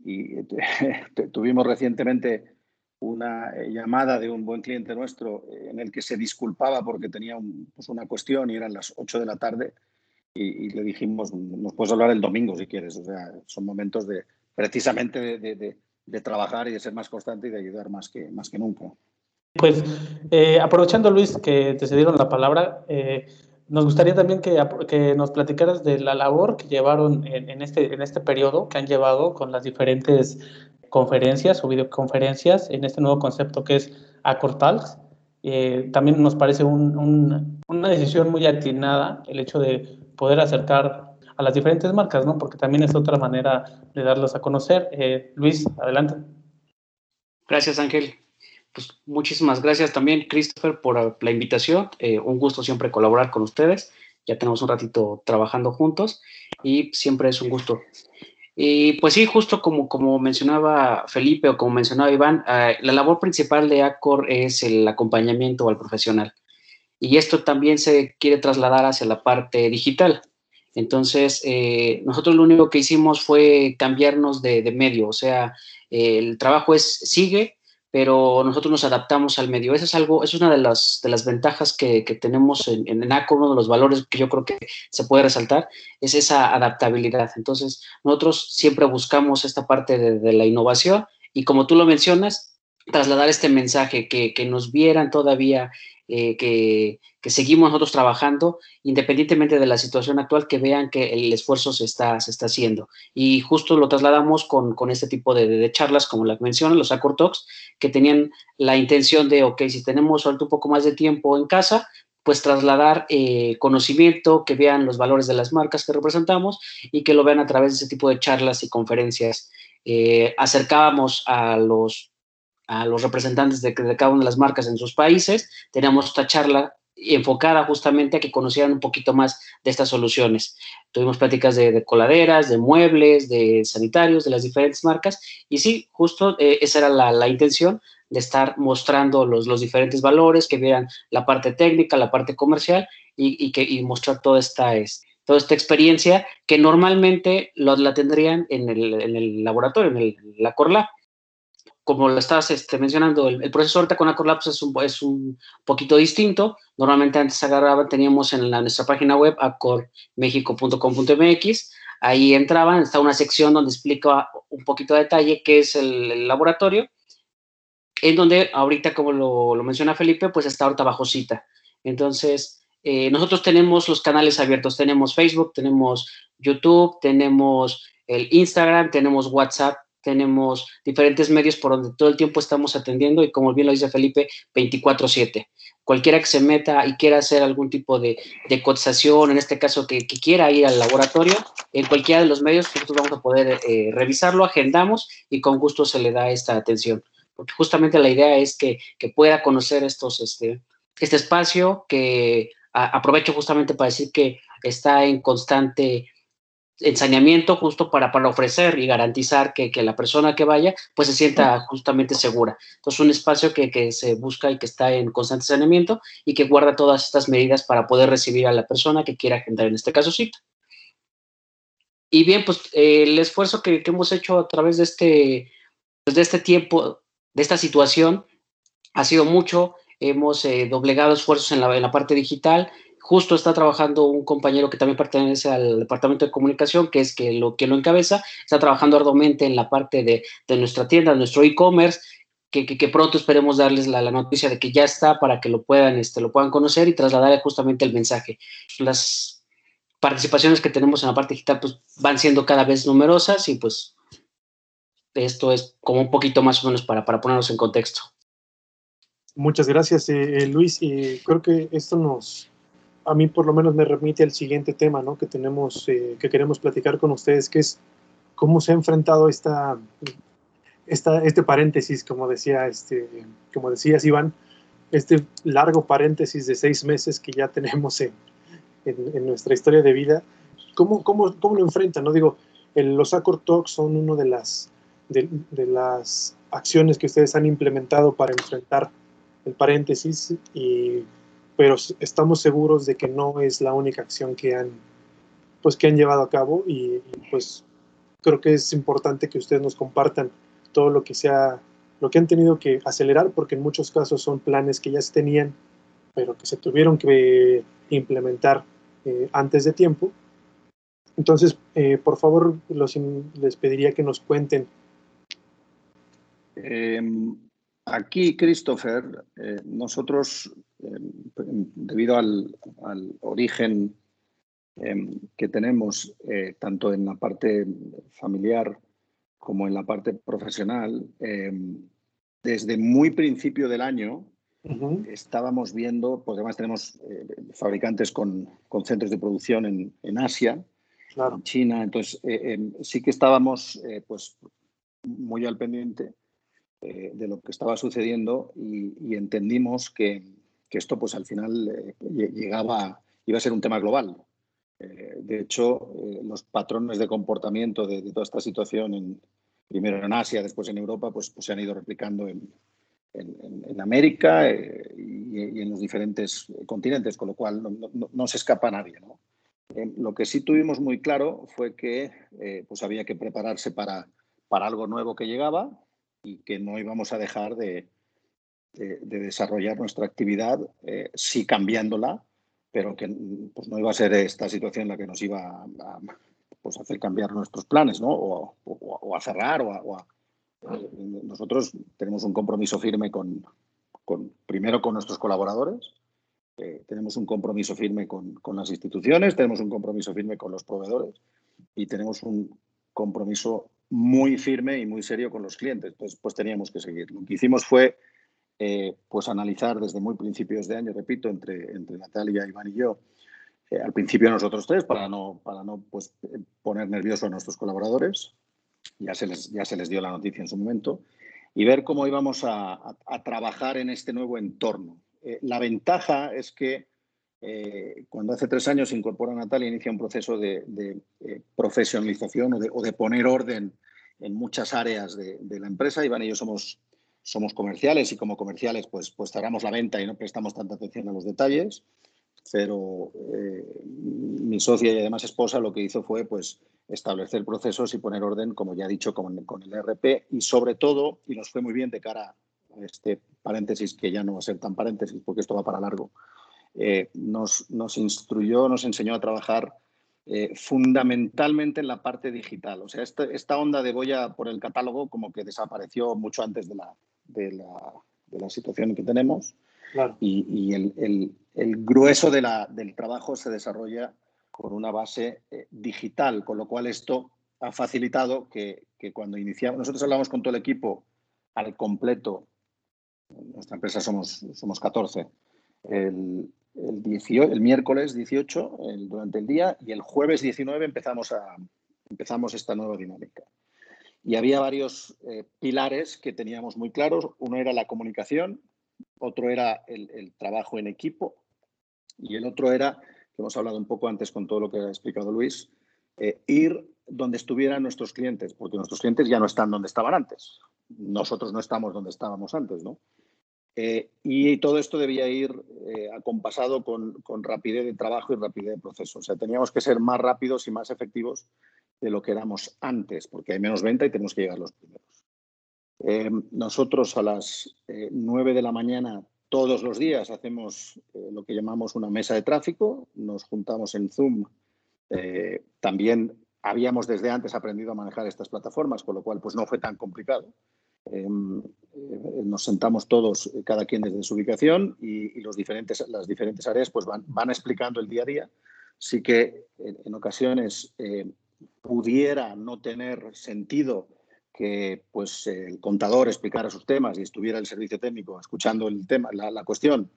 C: y tuvimos recientemente una llamada de un buen cliente nuestro eh, en el que se disculpaba porque tenía un, pues una cuestión y eran las 8 de la tarde y, le dijimos, nos puedes hablar el domingo si quieres. O sea, son momentos de precisamente de, trabajar y de ser más constante y de ayudar más que, más que nunca.
A: Pues eh, aprovechando, Luis, que te cedieron la palabra, eh, nos gustaría también que, que, nos platicaras de la labor que llevaron en, este, en este periodo, que han llevado con las diferentes conferencias o videoconferencias en este nuevo concepto que es Acortalks. Eh, también nos parece un, un, una decisión muy atinada el hecho de poder acercar a las diferentes marcas, ¿no? Porque también es otra manera de darlos a conocer. Eh, Luis, adelante.
F: Gracias, Ángel. Pues muchísimas gracias también, Christopher, por la invitación. Eh, un gusto siempre colaborar con ustedes. Ya tenemos un ratito trabajando juntos y siempre es un gusto. Y pues sí, justo como, como mencionaba Felipe o como mencionaba Iván, eh, la labor principal de ACOR es el acompañamiento al profesional. Y esto también se quiere trasladar hacia la parte digital. Entonces, eh, nosotros lo único que hicimos fue cambiarnos de, medio, o sea, el trabajo es, sigue, pero nosotros nos adaptamos al medio. Eso es algo, es una de las, de las ventajas que, tenemos en, en ACO, uno de los valores que yo creo que se puede resaltar, es esa adaptabilidad. Entonces, nosotros siempre buscamos esta parte de, la innovación y como tú lo mencionas, trasladar este mensaje, que, que nos vieran todavía eh, que, seguimos nosotros trabajando, independientemente de la situación actual, que vean que el esfuerzo se está, se está haciendo. Y justo lo trasladamos con, con este tipo de, charlas, como las mencionan, los Accord Talks, que tenían la intención de, ok, si tenemos ahorita un poco más de tiempo en casa, pues trasladar eh, conocimiento, que vean los valores de las marcas que representamos y que lo vean a través de ese tipo de charlas y conferencias. Eh, acercábamos a los a los representantes de, cada una de las marcas en sus países. Teníamos esta charla enfocada justamente a que conocieran un poquito más de estas soluciones. Tuvimos pláticas de, coladeras, de muebles, de sanitarios, de las diferentes marcas. Y sí, justo eh, esa era la, intención de estar mostrando los, los diferentes valores, que vean la parte técnica, la parte comercial y, que, y mostrar toda esta, toda esta experiencia que normalmente lo, la tendrían en el, en el laboratorio, en, el, la Corlab como lo estás este, mencionando, el, proceso ahorita con es un, es un poquito distinto. Normalmente antes agarraba, teníamos en nuestra página web acormexico.com.mx, ahí entraban, está una sección donde explica un poquito de detalle qué es el, laboratorio, en donde ahorita, como lo, lo, menciona Felipe, pues está ahorita bajo cita. Entonces, eh, nosotros tenemos los canales abiertos, tenemos Facebook, tenemos YouTube, tenemos el Instagram, tenemos WhatsApp, tenemos diferentes medios por donde todo el tiempo estamos atendiendo y como bien lo dice Felipe, 24/7. Cualquiera que se meta y quiera hacer algún tipo de, cotización, en este caso que, quiera ir al laboratorio, en cualquiera de los medios nosotros vamos a poder eh, revisarlo, agendamos y con gusto se le da esta atención. Porque justamente la idea es que, pueda conocer estos, este, este espacio, que aprovecho justamente para decir que está en constante ensañamiento justo para, para ofrecer y garantizar que, que, la persona que vaya pues se sienta justamente segura. Entonces un espacio que, que, se busca y que está en constante saneamiento y que guarda todas estas medidas para poder recibir a la persona que quiera agendar en este caso cita. Y bien, pues el esfuerzo que, hemos hecho a través de este, pues, de este tiempo, de esta situación, ha sido mucho. Hemos eh, doblegado esfuerzos en la, en la parte digital Justo está trabajando un compañero que también pertenece al departamento de comunicación, que es que lo que lo encabeza, está trabajando arduamente en la parte de, de nuestra tienda, nuestro e-commerce, que, que, pronto esperemos darles la, la, noticia de que ya está para que lo puedan, este, lo puedan conocer y trasladar justamente el mensaje. Las participaciones que tenemos en la parte digital pues, van siendo cada vez numerosas y pues esto es como un poquito más o menos para, para ponernos en contexto.
B: Muchas gracias, eh, Luis. Y creo que esto nos, a mí por lo menos me remite al siguiente tema ¿no? que tenemos, eh, que queremos platicar con ustedes, que es cómo se ha enfrentado esta, este paréntesis, como, decía, este, como decías, Iván, este largo paréntesis de seis meses que ya tenemos en, en, nuestra historia de vida. ¿Cómo, cómo, cómo lo enfrentan? ¿no? Digo, los Accord Talks son una de las, de las acciones que ustedes han implementado para enfrentar el paréntesis y pero estamos seguros de que no es la única acción que han, pues, que han llevado a cabo y, pues creo que es importante que ustedes nos compartan todo lo que sea, lo que han tenido que acelerar, porque en muchos casos son planes que ya se tenían, pero que se tuvieron que implementar eh, antes de tiempo. Entonces, eh, por favor, les pediría que nos cuenten.
C: Em, aquí, Christopher, eh, nosotros debido al, origen em, que tenemos eh, tanto en la parte familiar como en la parte profesional, em, desde muy principio del año estábamos viendo, porque además tenemos eh, fabricantes con, centros de producción en, Asia, en China, entonces eh, em, sí que estábamos pues, muy al pendiente de lo que estaba sucediendo y, entendimos que, esto pues al final eh, llegaba, iba a ser un tema global. Eh, de hecho, los patrones de comportamiento de, toda esta situación, en, primero en Asia, después en Europa, pues, pues se han ido replicando en, América y, en los diferentes continentes, con lo cual no, se escapa nadie. lo que sí tuvimos muy claro fue que pues había que prepararse para, para algo nuevo que llegaba y que no íbamos a dejar de, desarrollar nuestra actividad, eh, sí cambiándola, pero que pues, no iba a ser esta situación la que nos iba a, pues, hacer cambiar nuestros planes, ¿no? o, a cerrar, o a, eh, nosotros tenemos un compromiso firme con, con primero con nuestros colaboradores, eh, tenemos un compromiso firme con, con, las instituciones, tenemos un compromiso firme con los proveedores y tenemos un compromiso muy firme y muy serio con los clientes. Pues, pues teníamos que seguir. Lo que hicimos fue eh, pues analizar desde muy principios de año, repito, entre, entre Natalia, Iván y yo, eh, al principio nosotros tres, para no, para no pues, poner nervioso a nuestros colaboradores, ya se, les, ya se les dio la noticia en su momento, y ver cómo íbamos a, trabajar en este nuevo entorno. Eh, la ventaja es que eh, cuando hace tres años se incorpora Natalia, inicia un proceso de, eh, profesionalización o de, poner orden en muchas áreas de, la empresa. Iván y yo somos, somos comerciales y como comerciales pues, pues cerramos la venta y no prestamos tanta atención a los detalles. Pero eh, mi socia y además esposa lo que hizo fue pues, establecer procesos y poner orden, como ya he dicho, con, el RP y sobre todo, y nos fue muy bien de cara a este paréntesis que ya no va a ser tan paréntesis porque esto va para largo, eh, nos, nos, instruyó, nos enseñó a trabajar eh, fundamentalmente en la parte digital. O sea, esta, esta, onda de boya por el catálogo como que desapareció mucho antes de la, de la, de la situación que tenemos. Y, y el, el, el, grueso de la, del trabajo se desarrolla con una base eh, digital, con lo cual esto ha facilitado que, que, cuando iniciamos, nosotros hablamos con todo el equipo al completo, nuestra empresa somos, somos 14, el, el, el miércoles 18 durante el día y el jueves 19 empezamos, a, empezamos esta nueva dinámica. Y había varios eh, pilares que teníamos muy claros. Uno era la comunicación, otro era el, trabajo en equipo y el otro era, que hemos hablado un poco antes con todo lo que ha explicado Luis, eh, ir donde estuvieran nuestros clientes, porque nuestros clientes ya no están donde estaban antes. Nosotros no estamos donde estábamos antes, ¿no? Eh, y todo esto debía ir eh, acompasado con, rapidez de trabajo y rapidez de proceso. O sea, teníamos que ser más rápidos y más efectivos de lo que éramos antes, porque hay menos venta y tenemos que llegar los primeros. Eh, nosotros a las 9 de la mañana todos los días hacemos lo que llamamos una mesa de tráfico, nos juntamos en Zoom. también habíamos desde antes aprendido a manejar estas plataformas, con lo cual pues no fue tan complicado. Em, eh, nos sentamos todos, eh, cada quien desde su ubicación, y, los diferentes, las diferentes áreas pues van, van, explicando el día a día. Sí que en, ocasiones eh, pudiera no tener sentido que pues, el contador explicara sus temas y estuviera el servicio técnico escuchando el tema, la, cuestión,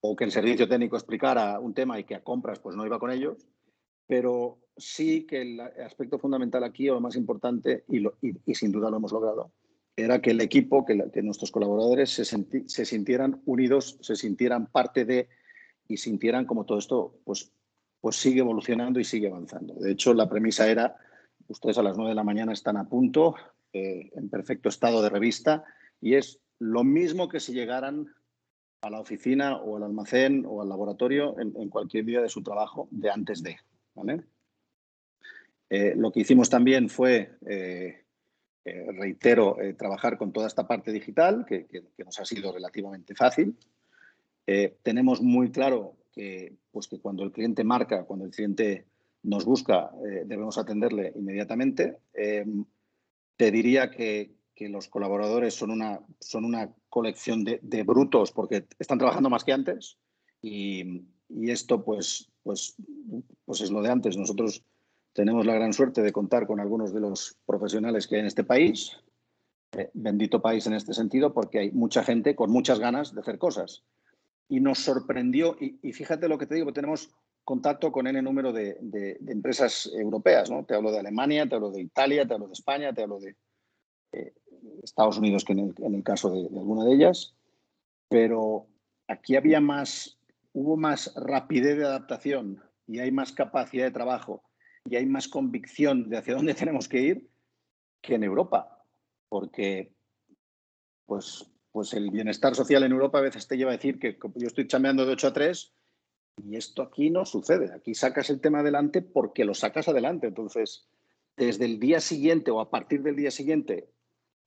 C: o que el servicio técnico explicara un tema y que a compras pues, no iba con ellos, pero sí que el aspecto fundamental aquí, o más importante, y, sin duda lo hemos logrado, era que el equipo, que, nuestros colaboradores se, se, sintieran unidos, se sintieran parte de y sintieran como todo esto pues, pues sigue evolucionando y sigue avanzando. De hecho, la premisa era, ustedes a las 9 de la mañana están a punto, eh, en perfecto estado de revista, y es lo mismo que si llegaran a la oficina o al almacén o al laboratorio en, cualquier día de su trabajo de antes de. ¿vale? Eh, lo que hicimos también fue eh, reitero, trabajar con toda esta parte digital, que, nos ha sido relativamente fácil. Tenemos muy claro que, pues que cuando el cliente marca, cuando el cliente nos busca, debemos atenderle inmediatamente. te diría que, los colaboradores son una, son una colección de, brutos porque están trabajando más que antes y, y esto pues, pues, pues es lo de antes. Nosotros tenemos la gran suerte de contar con algunos de los profesionales que hay en este país. Eh, bendito país en este sentido, porque hay mucha gente con muchas ganas de hacer cosas. Y nos sorprendió, y, fíjate lo que te digo, tenemos contacto con N número de, empresas europeas, ¿no? Te hablo de Alemania, te hablo de Italia, te hablo de España, te hablo de... Eh, Estados Unidos que en el, caso de, alguna de ellas, pero aquí había más, hubo más rapidez de adaptación y hay más capacidad de trabajo y hay más convicción de hacia dónde tenemos que ir que en Europa, porque pues, pues el bienestar social en Europa a veces te lleva a decir que yo estoy chambeando de 8 a 3 y esto aquí no sucede. Aquí sacas el tema adelante porque lo sacas adelante. Entonces, desde el día siguiente o a partir del día siguiente,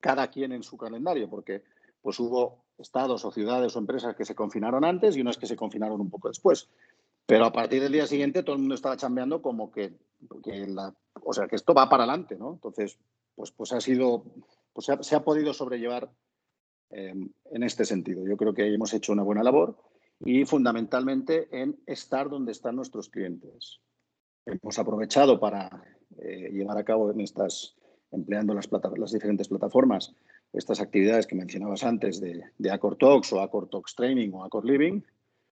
C: cada quien en su calendario, porque pues hubo estados o ciudades o empresas que se confinaron antes y unas que se confinaron un poco después. Pero a partir del día siguiente todo el mundo estaba chambeando como que, la, o sea, que esto va para adelante, ¿no? Entonces, pues, pues ha sido, pues se ha, podido sobrellevar eh, en este sentido. Yo creo que hemos hecho una buena labor y fundamentalmente en estar donde están nuestros clientes. Hemos aprovechado para eh, llevar a cabo en estas, empleando las, las, diferentes plataformas, estas actividades que mencionabas antes de, de Accor Talks o Accor Talks Training o Accor Living,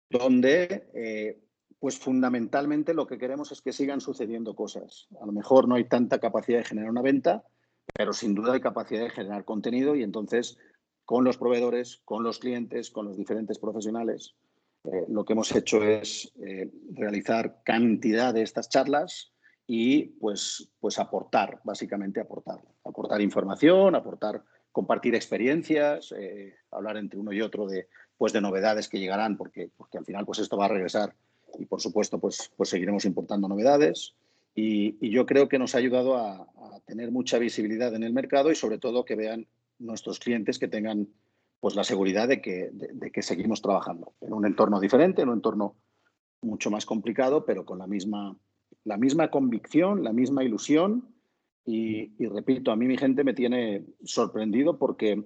C: donde eh, pues fundamentalmente lo que queremos es que sigan sucediendo cosas. A lo mejor no hay tanta capacidad de generar una venta, pero sin duda hay capacidad de generar contenido y entonces con los proveedores, con los clientes, con los diferentes profesionales, eh, lo que hemos hecho es eh, realizar cantidad de estas charlas y pues, pues aportar, básicamente aportar. Aportar información, aportar, compartir experiencias, eh, hablar entre uno y otro de, pues, de novedades que llegarán, porque, porque al final pues esto va a regresar y por supuesto pues, pues seguiremos importando novedades. Y, yo creo que nos ha ayudado a, a tener mucha visibilidad en el mercado y sobre todo que vean nuestros clientes que tengan pues la seguridad de que, de, que seguimos trabajando en un entorno diferente, en un entorno mucho más complicado, pero con la misma, la misma convicción, la misma ilusión. Y, repito, a mí mi gente me tiene sorprendido porque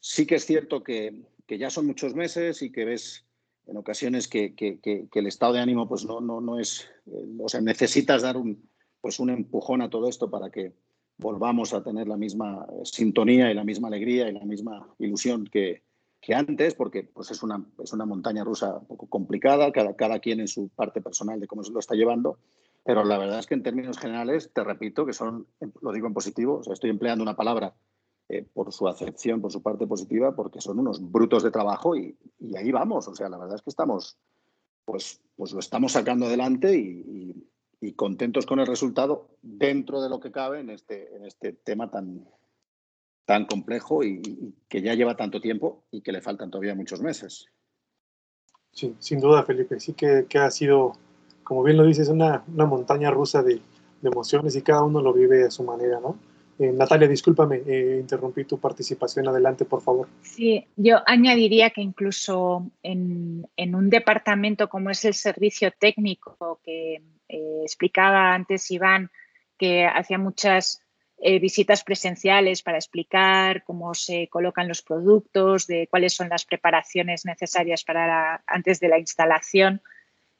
C: sí que es cierto que, que ya son muchos meses y que ves en ocasiones que, que, que, el estado de ánimo pues no, no, no es, eh, o sea, necesitas dar un, pues un empujón a todo esto para que, volvamos a tener la misma sintonía y la misma alegría y la misma ilusión que, antes, porque pues es, una, es una montaña rusa un poco complicada, cada, cada quien en su parte personal de cómo se lo está llevando, pero la verdad es que en términos generales, te repito, que son, lo digo en positivo, estoy empleando una palabra eh, por su acepción, por su parte positiva, porque son unos brutos de trabajo y, y, ahí vamos, o sea, la verdad es que estamos, pues, pues lo estamos sacando adelante y contentos con el resultado dentro de lo que cabe en este, en este tema tan, tan complejo y, que ya lleva tanto tiempo y que le faltan todavía muchos meses.
B: Sí, sin duda, Felipe. Sí que, que ha sido, como bien lo dices, una, una montaña rusa de, de, emociones y cada uno lo vive a su manera, ¿no? Eh, Natalia, discúlpame, eh, interrumpí tu participación. Adelante, por favor.
D: Sí, yo añadiría que incluso en, un departamento como es el servicio técnico que eh, explicaba antes Iván, que hacía muchas eh, visitas presenciales para explicar cómo se colocan los productos, de cuáles son las preparaciones necesarias para antes de la instalación.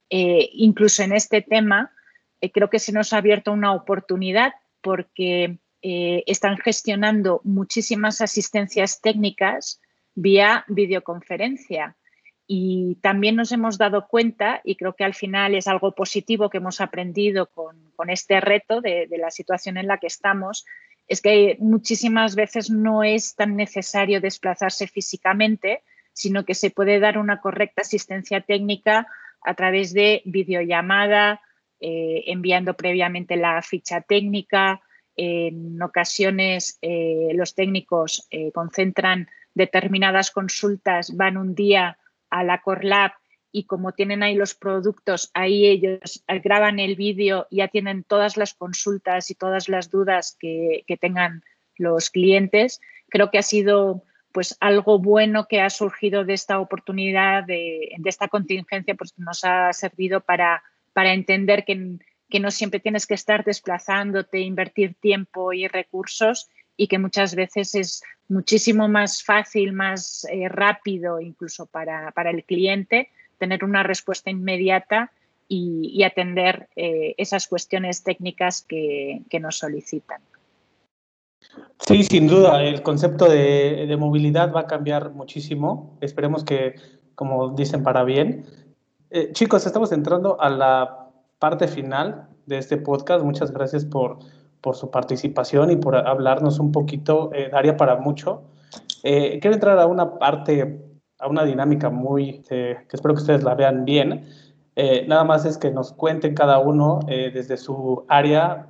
D: Incluso en este tema, creo que se nos ha abierto una oportunidad porque están gestionando muchísimas asistencias técnicas vía videoconferencia. Y también nos hemos dado cuenta, y creo que al final es algo positivo que hemos aprendido con, este reto de, la situación en la que estamos, es que muchísimas veces no es tan necesario desplazarse físicamente, sino que se puede dar una correcta asistencia técnica a través de videollamada, eh, enviando previamente la ficha técnica. En ocasiones eh, los técnicos eh, concentran determinadas consultas, van un día a la Corlab y como tienen ahí los productos, ahí ellos graban el vídeo y ya tienen todas las consultas y todas las dudas que, tengan los clientes. Creo que ha sido pues algo bueno que ha surgido de esta oportunidad, de, esta contingencia, pues nos ha servido para, para entender que, que no siempre tienes que estar desplazándote, invertir tiempo y recursos y que muchas veces es muchísimo más fácil, más eh, rápido incluso para, el cliente tener una respuesta inmediata y, atender eh, esas cuestiones técnicas que, nos solicitan.
A: Sí, sin duda, el concepto de, movilidad va a cambiar muchísimo. Esperemos que, como dicen, para bien. Eh, chicos, estamos entrando a la parte final de este podcast. Muchas gracias por, por su participación y por hablarnos un poquito, eh, daría para mucho. Eh, quiero entrar a una parte, a una dinámica muy, eh, que espero que ustedes la vean bien. Eh, nada más es que nos cuenten cada uno desde su área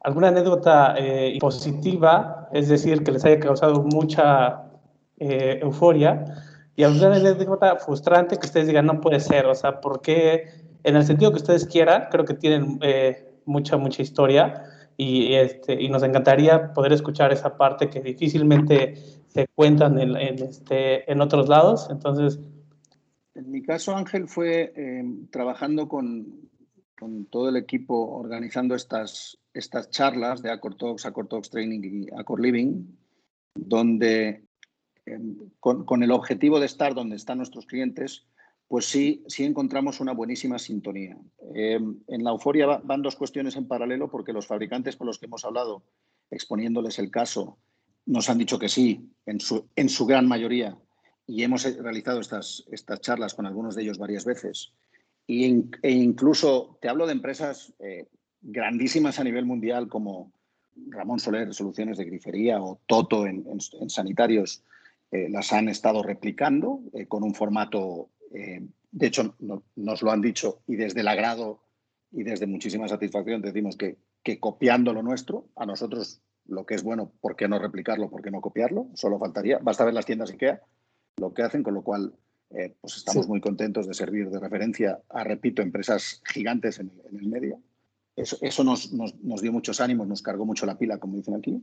A: alguna anécdota positiva, es decir, que les haya causado mucha euforia, y alguna anécdota frustrante que ustedes digan, no puede ser, o sea, porque en el sentido que ustedes quieran, creo que tienen mucha, mucha historia y, este, y nos encantaría poder escuchar esa parte que difícilmente se cuentan en, este, en otros lados. Entonces...
C: En mi caso, Ángel, fue em, trabajando con, con, todo el equipo organizando estas, estas charlas de Accord Talks, Accord Talks Training y Accord Living, donde em, con, el objetivo de estar donde están nuestros clientes, pues sí, sí encontramos una buenísima sintonía. Em, en la euforia van dos cuestiones en paralelo porque los fabricantes con los que hemos hablado, exponiéndoles el caso, nos han dicho que sí, en su, gran mayoría, y hemos realizado estas, estas charlas con algunos de ellos varias veces. Y, e incluso te hablo de empresas eh, grandísimas a nivel mundial como Ramón Soler, Soluciones de Grifería o Toto en, sanitarios, eh, las han estado replicando eh, con un formato eh, de hecho, nos lo han dicho y desde el agrado y desde muchísima satisfacción decimos que, que copiando lo nuestro, a nosotros lo que es bueno, ¿por qué no replicarlo? ¿Por qué no copiarlo? Solo faltaría. Basta ver las tiendas IKEA, lo que hacen, con lo cual eh, pues estamos muy contentos de servir de referencia a, repito, empresas gigantes en, el medio. Eso, eso nos, nos, nos, dio muchos ánimos, nos cargó mucho la pila, como dicen aquí.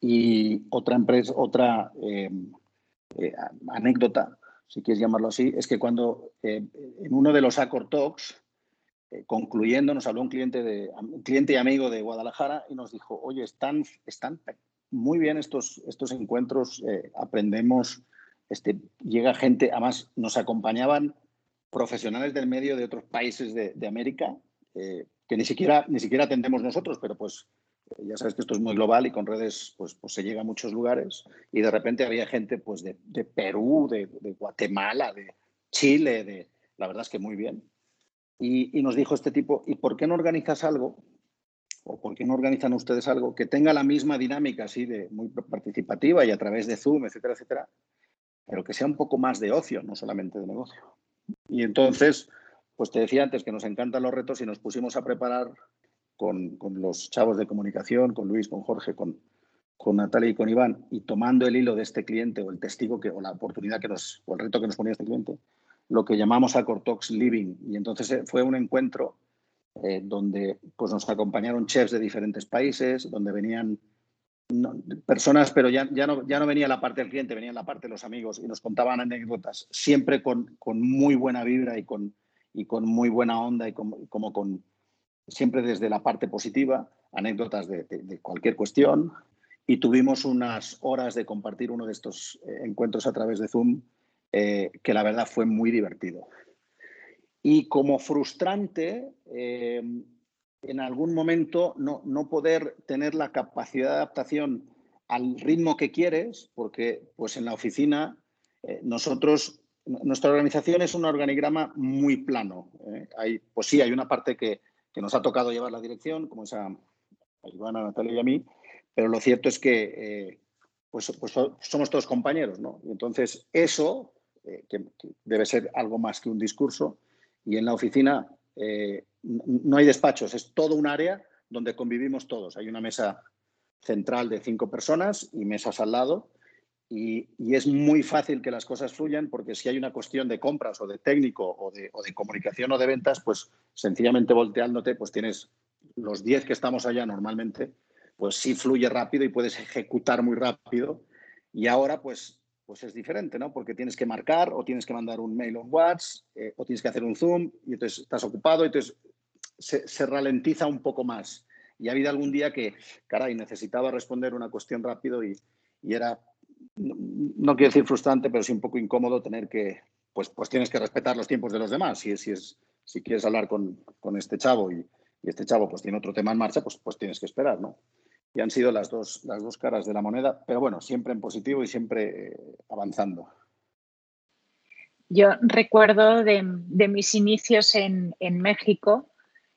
C: Y otra empresa, otra eh, anécdota si quieres llamarlo así, es que cuando eh, en uno de los Accord Talks, eh, concluyendo, nos habló un cliente, de, cliente y amigo de Guadalajara y nos dijo, oye, están, están muy bien estos, estos encuentros, eh, aprendemos, este, llega gente, además nos acompañaban profesionales del medio de otros países de, de América, que ni siquiera, ni siquiera atendemos nosotros, pero pues ya sabes que esto es muy global y con redes pues, pues se llega a muchos lugares y de repente había gente pues de, Perú, de, Guatemala, de Chile, de la verdad es que muy bien. Y, nos dijo este tipo, ¿y por qué no organizas algo? ¿O por qué no organizan ustedes algo que tenga la misma dinámica así de muy participativa y a través de Zoom, etcétera, etcétera, pero que sea un poco más de ocio, no solamente de negocio? Y entonces, pues te decía antes que nos encantan los retos y nos pusimos a preparar con, los chavos de comunicación, con Luis, con Jorge, con, con Natalia y con Iván, y tomando el hilo de este cliente o el testigo que, o la oportunidad que nos, o el reto que nos ponía este cliente, lo que llamamos a Cortox Living. Y entonces eh, fue un encuentro eh, donde pues, nos acompañaron chefs de diferentes países, donde venían personas, pero ya, ya, no, ya no venía la parte del cliente, venía la parte de los amigos y nos contaban anécdotas, siempre con, con muy buena vibra y con, y con muy buena onda y como con siempre desde la parte positiva, anécdotas de, cualquier cuestión. Y tuvimos unas horas de compartir uno de estos eh, encuentros a través de Zoom, eh, que la verdad fue muy divertido. Y como frustrante, eh, en algún momento no, no, poder tener la capacidad de adaptación al ritmo que quieres, porque pues en la oficina nosotros, nuestra organización es un organigrama muy plano. Hay, pues sí, hay una parte que que nos ha tocado llevar la dirección, como es a, Ivana, Natalia y a mí, pero lo cierto es que eh, pues, pues, somos todos compañeros, ¿no? Y entonces eso, eh, debe ser algo más que un discurso, y en la oficina eh, no hay despachos, es todo un área donde convivimos todos. Hay una mesa central de cinco personas y mesas al lado, y, es muy fácil que las cosas fluyan porque si hay una cuestión de compras o de técnico o de, comunicación o de ventas, pues sencillamente volteándote, pues tienes los 10 que estamos allá normalmente, pues sí fluye rápido y puedes ejecutar muy rápido. Y ahora pues, pues es diferente, ¿no? Porque tienes que marcar o tienes que mandar un mail o un WhatsApp eh, o tienes que hacer un Zoom y entonces estás ocupado y entonces se, se ralentiza un poco más. Y ha habido algún día que, caray, necesitaba responder una cuestión rápido y, y era no, quiero decir frustrante, pero sí un poco incómodo tener que, pues, pues tienes que respetar los tiempos de los demás. Si, si, es, si quieres hablar con, con este chavo y, y, este chavo pues tiene otro tema en marcha, pues, pues tienes que esperar, ¿no? Y han sido las dos, las dos caras de la moneda, pero bueno, siempre en positivo y siempre eh, avanzando.
D: Yo recuerdo de, de mis inicios en, en México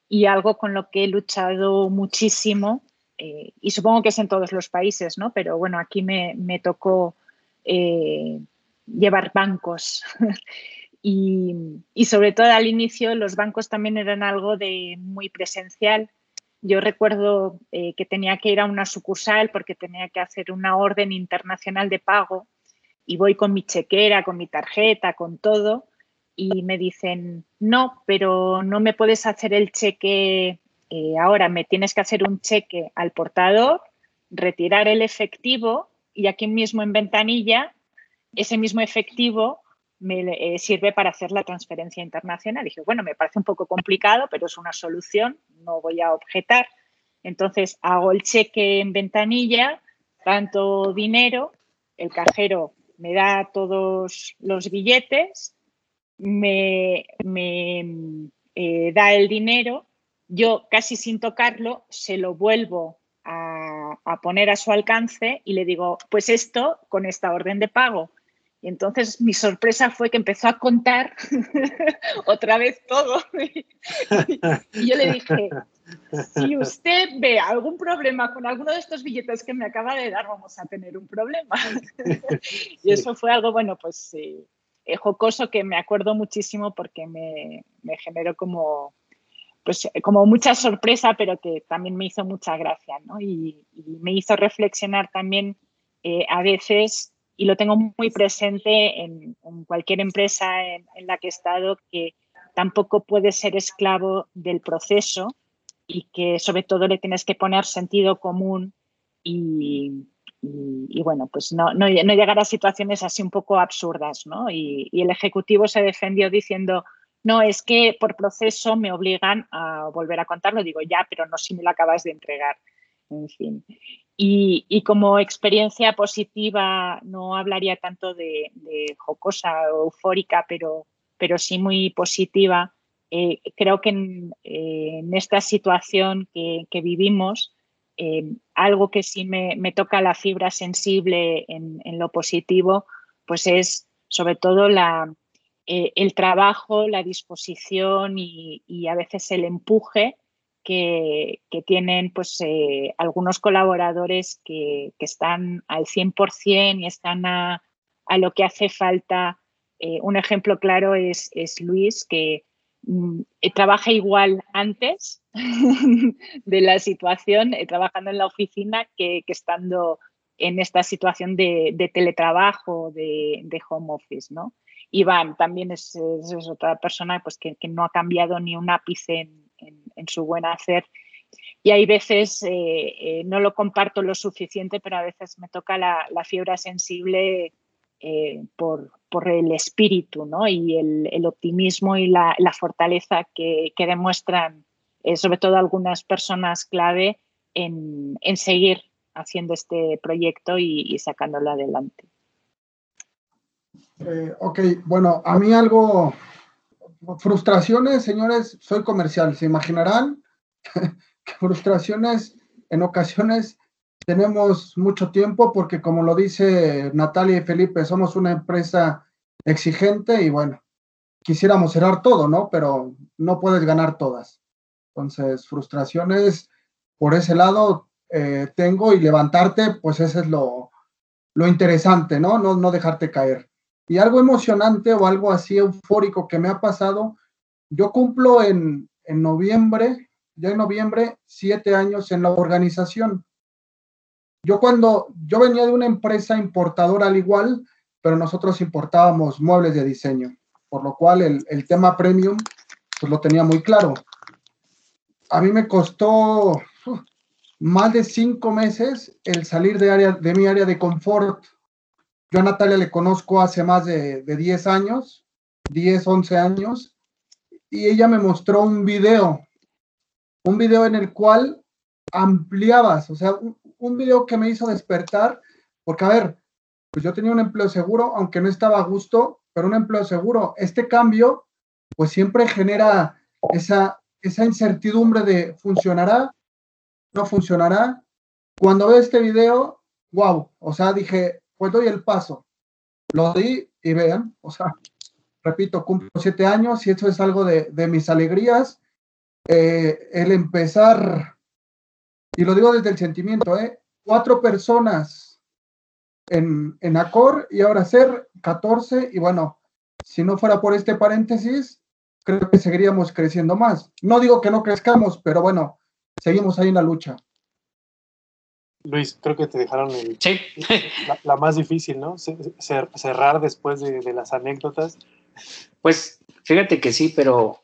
D: y algo con lo que he luchado muchísimo eh, y supongo que es en todos los países, ¿no? Pero bueno, aquí me, tocó eh, llevar bancos. y, y, sobre todo al inicio los bancos también eran algo de muy presencial. Yo recuerdo eh, que tenía que ir a una sucursal porque tenía que hacer una orden internacional de pago y voy con mi chequera, con mi tarjeta, con todo y me dicen, no, pero no me puedes hacer el cheque eh, ahora, me tienes que hacer un cheque al portador, retirar el efectivo y aquí mismo en ventanilla, ese mismo efectivo me eh, sirve para hacer la transferencia internacional. dije, bueno, me parece un poco complicado, pero es una solución, no voy a objetar. Entonces hago el cheque en ventanilla, tanto dinero, el cajero me da todos los billetes, me, eh, da el dinero, yo casi sin tocarlo se lo vuelvo a, a, poner a su alcance y le digo, pues esto con esta orden de pago. Y entonces mi sorpresa fue que empezó a contar otra vez todo. y yo le dije, si usted ve algún problema con alguno de estos billetes que me acaba de dar, vamos a tener un problema. y eso fue algo, bueno, pues eh, jocoso que me acuerdo muchísimo porque me, me generó como, pues, como mucha sorpresa, pero que también me hizo mucha gracia, ¿no? Y, me hizo reflexionar también eh, a veces, y lo tengo muy presente en, cualquier empresa en, en, la que he estado, que tampoco puedes ser esclavo del proceso y que sobre todo le tienes que poner sentido común y, bueno, pues no, no, llegar a situaciones así un poco absurdas, ¿no? Y, el Ejecutivo se defendió diciendo, no, es que por proceso me obligan a volver a contarlo. Digo, ya, pero no si me lo acabas de entregar. En fin. Y, como experiencia positiva, no hablaría tanto de, jocosa o eufórica, pero, pero sí muy positiva eh, creo que en, eh, en, esta situación que, vivimos, eh, algo que sí me, toca la fibra sensible en, en, lo positivo, pues es sobre todo la, eh, el trabajo, la disposición y, a veces el empuje que, tienen pues, eh, algunos colaboradores que, están al 100% y están a, lo que hace falta. un ejemplo claro es, Luis, que Mm, eh, trabaja igual antes de la situación, eh, trabajando en la oficina, que, estando en esta situación de, de teletrabajo, de, de, home office, ¿no? Iván también es, es, es otra persona pues, que, que, no ha cambiado ni un ápice en, en, en su buen hacer. Y hay veces, eh, eh, no lo comparto lo suficiente, pero a veces me toca la, la fiebre sensible eh, por, por, el espíritu ¿no? y el, el optimismo y la, la fortaleza que, que demuestran, eh, sobre todo algunas personas clave, en, en seguir haciendo este proyecto y, y sacándolo adelante.
E: Eh, ok, bueno, a mí algo, frustraciones, señores, soy comercial, se imaginarán que frustraciones en ocasiones tenemos mucho tiempo porque como lo dice Natalia y Felipe, somos una empresa exigente y bueno, quisiéramos cerrar todo, ¿no? Pero no puedes ganar todas. Entonces, frustraciones por ese lado eh, tengo y levantarte, pues ese es lo, lo interesante, ¿no? ¿no? No dejarte caer. Y algo emocionante o algo así eufórico que me ha pasado, yo cumplo en, en noviembre, ya en noviembre, siete años en la organización. Yo cuando, yo venía de una empresa importadora al igual, pero nosotros importábamos muebles de diseño, por lo cual el, el tema premium, pues lo tenía muy claro. A mí me costó uh, más de cinco meses el salir de, área, de mi área de confort. Yo a Natalia le conozco hace más de, de 10 años, 10, 11 años, y ella me mostró un video, un video en el cual ampliabas, o sea, un, un video que me hizo despertar, porque a ver, pues yo tenía un empleo seguro, aunque no estaba a gusto, pero un empleo seguro. Este cambio, pues siempre genera esa, esa incertidumbre de funcionará, no funcionará. Cuando veo este video, wow, o sea, dije, pues doy el paso. Lo di y vean, o sea, repito, cumplo siete años y esto es algo de, de mis alegrías. Eh, el empezar y lo digo desde el sentimiento, ¿eh? cuatro personas en, en Acor y ahora ser 14 y bueno, si no fuera por este paréntesis, creo que seguiríamos creciendo más. No digo que no crezcamos, pero bueno, seguimos ahí en la lucha.
B: Luis, creo que te dejaron el,
F: Sí,
B: la, la más difícil, ¿no? Ce- cer- cerrar después de, de las anécdotas.
F: pues fíjate que sí, pero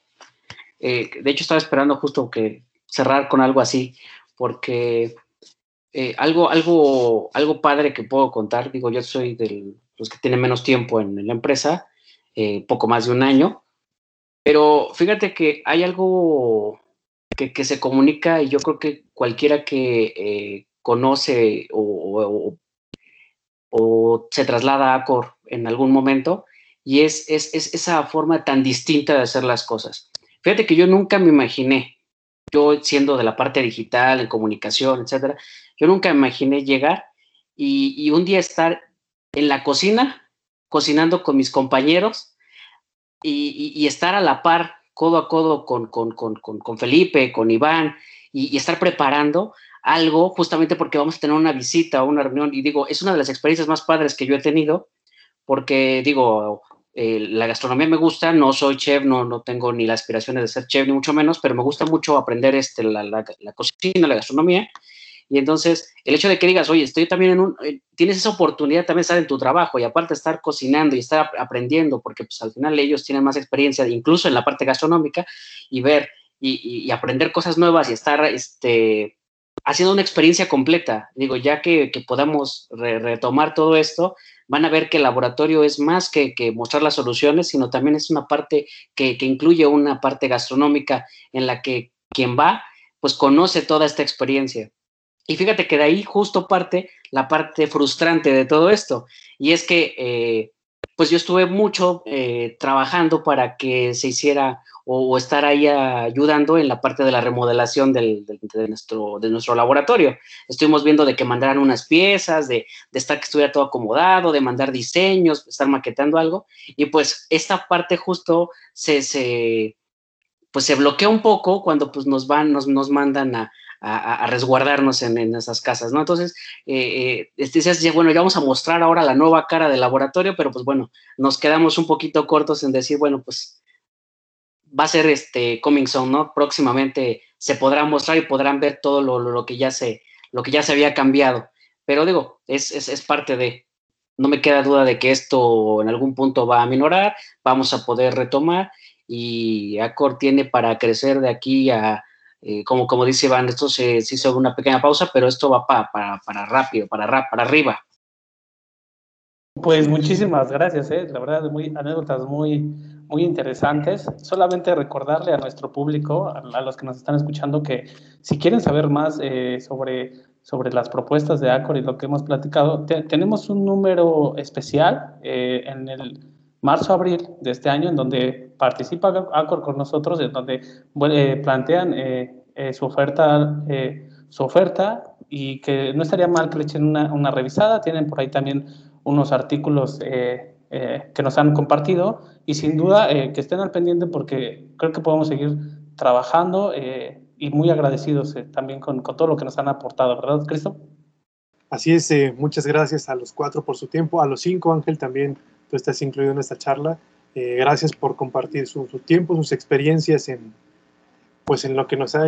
F: eh, de hecho estaba esperando justo que cerrar con algo así, porque eh, algo, algo, algo padre que puedo contar, digo, yo soy de los que tienen menos tiempo en, en la empresa, eh, poco más de un año, pero fíjate que hay algo que, que se comunica y yo creo que cualquiera que conoce o, o- se traslada a Accor en algún momento, y es, es, es esa forma tan distinta de hacer las cosas. Fíjate que yo nunca me imaginé, yo siendo de la parte digital, en comunicación, etcétera, yo nunca me imaginé llegar y, y un día estar en la cocina, cocinando con mis compañeros y, y- estar a la par, codo a codo con, con, con, con, Felipe, con Iván, y estar preparando algo justamente porque vamos a tener una visita o una reunión. Y digo, es una de las experiencias más padres que yo he tenido, porque digo, eh, la gastronomía me gusta, no soy chef, no, no tengo ni las aspiraciones de ser chef, ni mucho menos, pero me gusta mucho aprender este, la, la, la cocina, la gastronomía. Y entonces, el hecho de que digas, oye, estoy también en un, eh, tienes esa oportunidad también estar en tu trabajo y aparte estar cocinando y estar ap- aprendiendo, porque pues al final ellos tienen más experiencia, incluso en la parte gastronómica, y ver y, y- y aprender cosas nuevas y estar este, haciendo una experiencia completa. Digo, ya que, podamos re- retomar todo esto, van a ver que el laboratorio es más que, mostrar las soluciones, sino también es una parte que, que incluye una parte gastronómica en la que quien va, pues conoce toda esta experiencia. Y fíjate que de ahí justo parte la parte frustrante de todo esto. Y es que, eh, pues yo estuve mucho eh, trabajando para que se hiciera o, estar ahí ayudando en la parte de la remodelación del, del- de, nuestro, de nuestro laboratorio. Estuvimos viendo de que mandaran unas piezas, de, de estar que estuviera todo acomodado, de mandar diseños, estar maquetando algo. Y pues esta parte justo se, se pues se bloquea un poco cuando pues nos van, nos, nos mandan a, a, a resguardarnos en, en, esas casas, ¿no? Entonces, eh, eh, ya, bueno, ya vamos a mostrar ahora la nueva cara del laboratorio, pero pues bueno, nos quedamos un poquito cortos en decir, bueno, pues va a ser este coming soon, ¿no? Próximamente se podrá mostrar y podrán ver todo lo, lo, lo que ya se, lo que ya se había cambiado. Pero digo, es, es, es parte de, no me queda duda de que esto en algún punto va a minorar, vamos a poder retomar y Acor tiene para crecer de aquí a, eh, como, como dice Iván, esto se, se hizo una pequeña pausa, pero esto va pa, para, para rápido, para, rap, para arriba.
A: Pues muchísimas gracias, ¿eh? la verdad, muy, anécdotas muy, muy interesantes. Solamente recordarle a nuestro público, a, los que nos están escuchando, que si quieren saber más eh, sobre, sobre las propuestas de Acor y lo que hemos platicado, te, tenemos un número especial eh, en el marzo-abril de este año, en donde participa Acor con nosotros, en donde eh, plantean eh, su oferta, su oferta y que no estaría mal que le echen una, una revisada. Tienen por ahí también unos artículos eh, que nos han compartido y sin duda eh, que estén al pendiente porque creo que podemos seguir trabajando eh, y muy agradecidos eh, también con, con, todo lo que nos han aportado, ¿verdad, Cristo?
B: Así es, eh, muchas gracias a los cuatro por su tiempo, a los cinco, Ángel, también tú estás incluido en esta charla. Gracias por compartir su, su, tiempo, sus experiencias en, pues en lo que nos ha,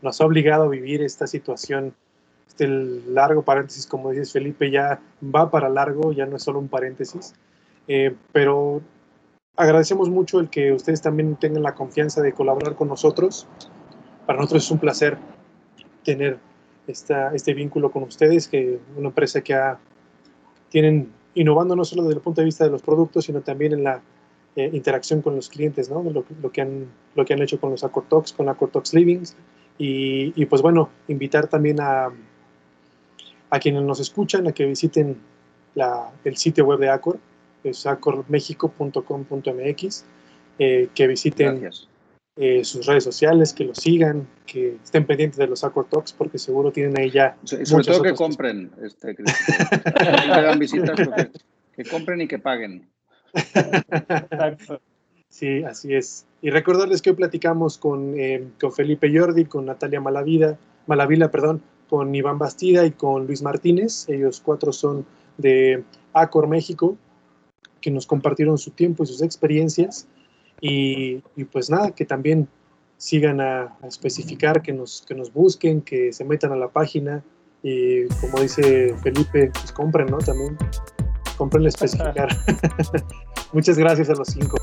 B: nos ha obligado a vivir esta situación este largo paréntesis, como dices Felipe, ya va para largo, ya no es solo un paréntesis, eh, pero agradecemos mucho el que ustedes también tengan la confianza de colaborar con nosotros. Para nosotros es un placer tener esta, este vínculo con ustedes, que una empresa que ha, tienen innovando no solo desde el punto de vista de los productos, sino también en la eh, interacción con los clientes, ¿no? Lo, lo, que han, lo que han hecho con los Acortox, con Acortox Livings, y, y pues bueno, invitar también a, a quienes nos escuchan a que visiten la, el sitio web de Acor, es acormexico.com.mx, eh, que visiten eh, sus redes sociales, que lo sigan, que estén pendientes de los Acor Talks, porque seguro tienen ahí ya.
C: Sí, sobre todo que compren, este, que, que hagan visitas, que, que compren y que paguen.
B: Exacto. Sí, así es. Y recordarles que hoy platicamos con, eh, con Felipe Jordi, con Natalia Malavida, Malavila, perdón, con Iván Bastida y con Luis Martínez. Ellos cuatro son de Acor México, que nos compartieron su tiempo y sus experiencias. Y, pues nada, que también sigan a, especificar, que nos, que nos busquen, que se metan a la página y como dice Felipe, pues compren, ¿no? También compren especificar. Muchas gracias a los cinco.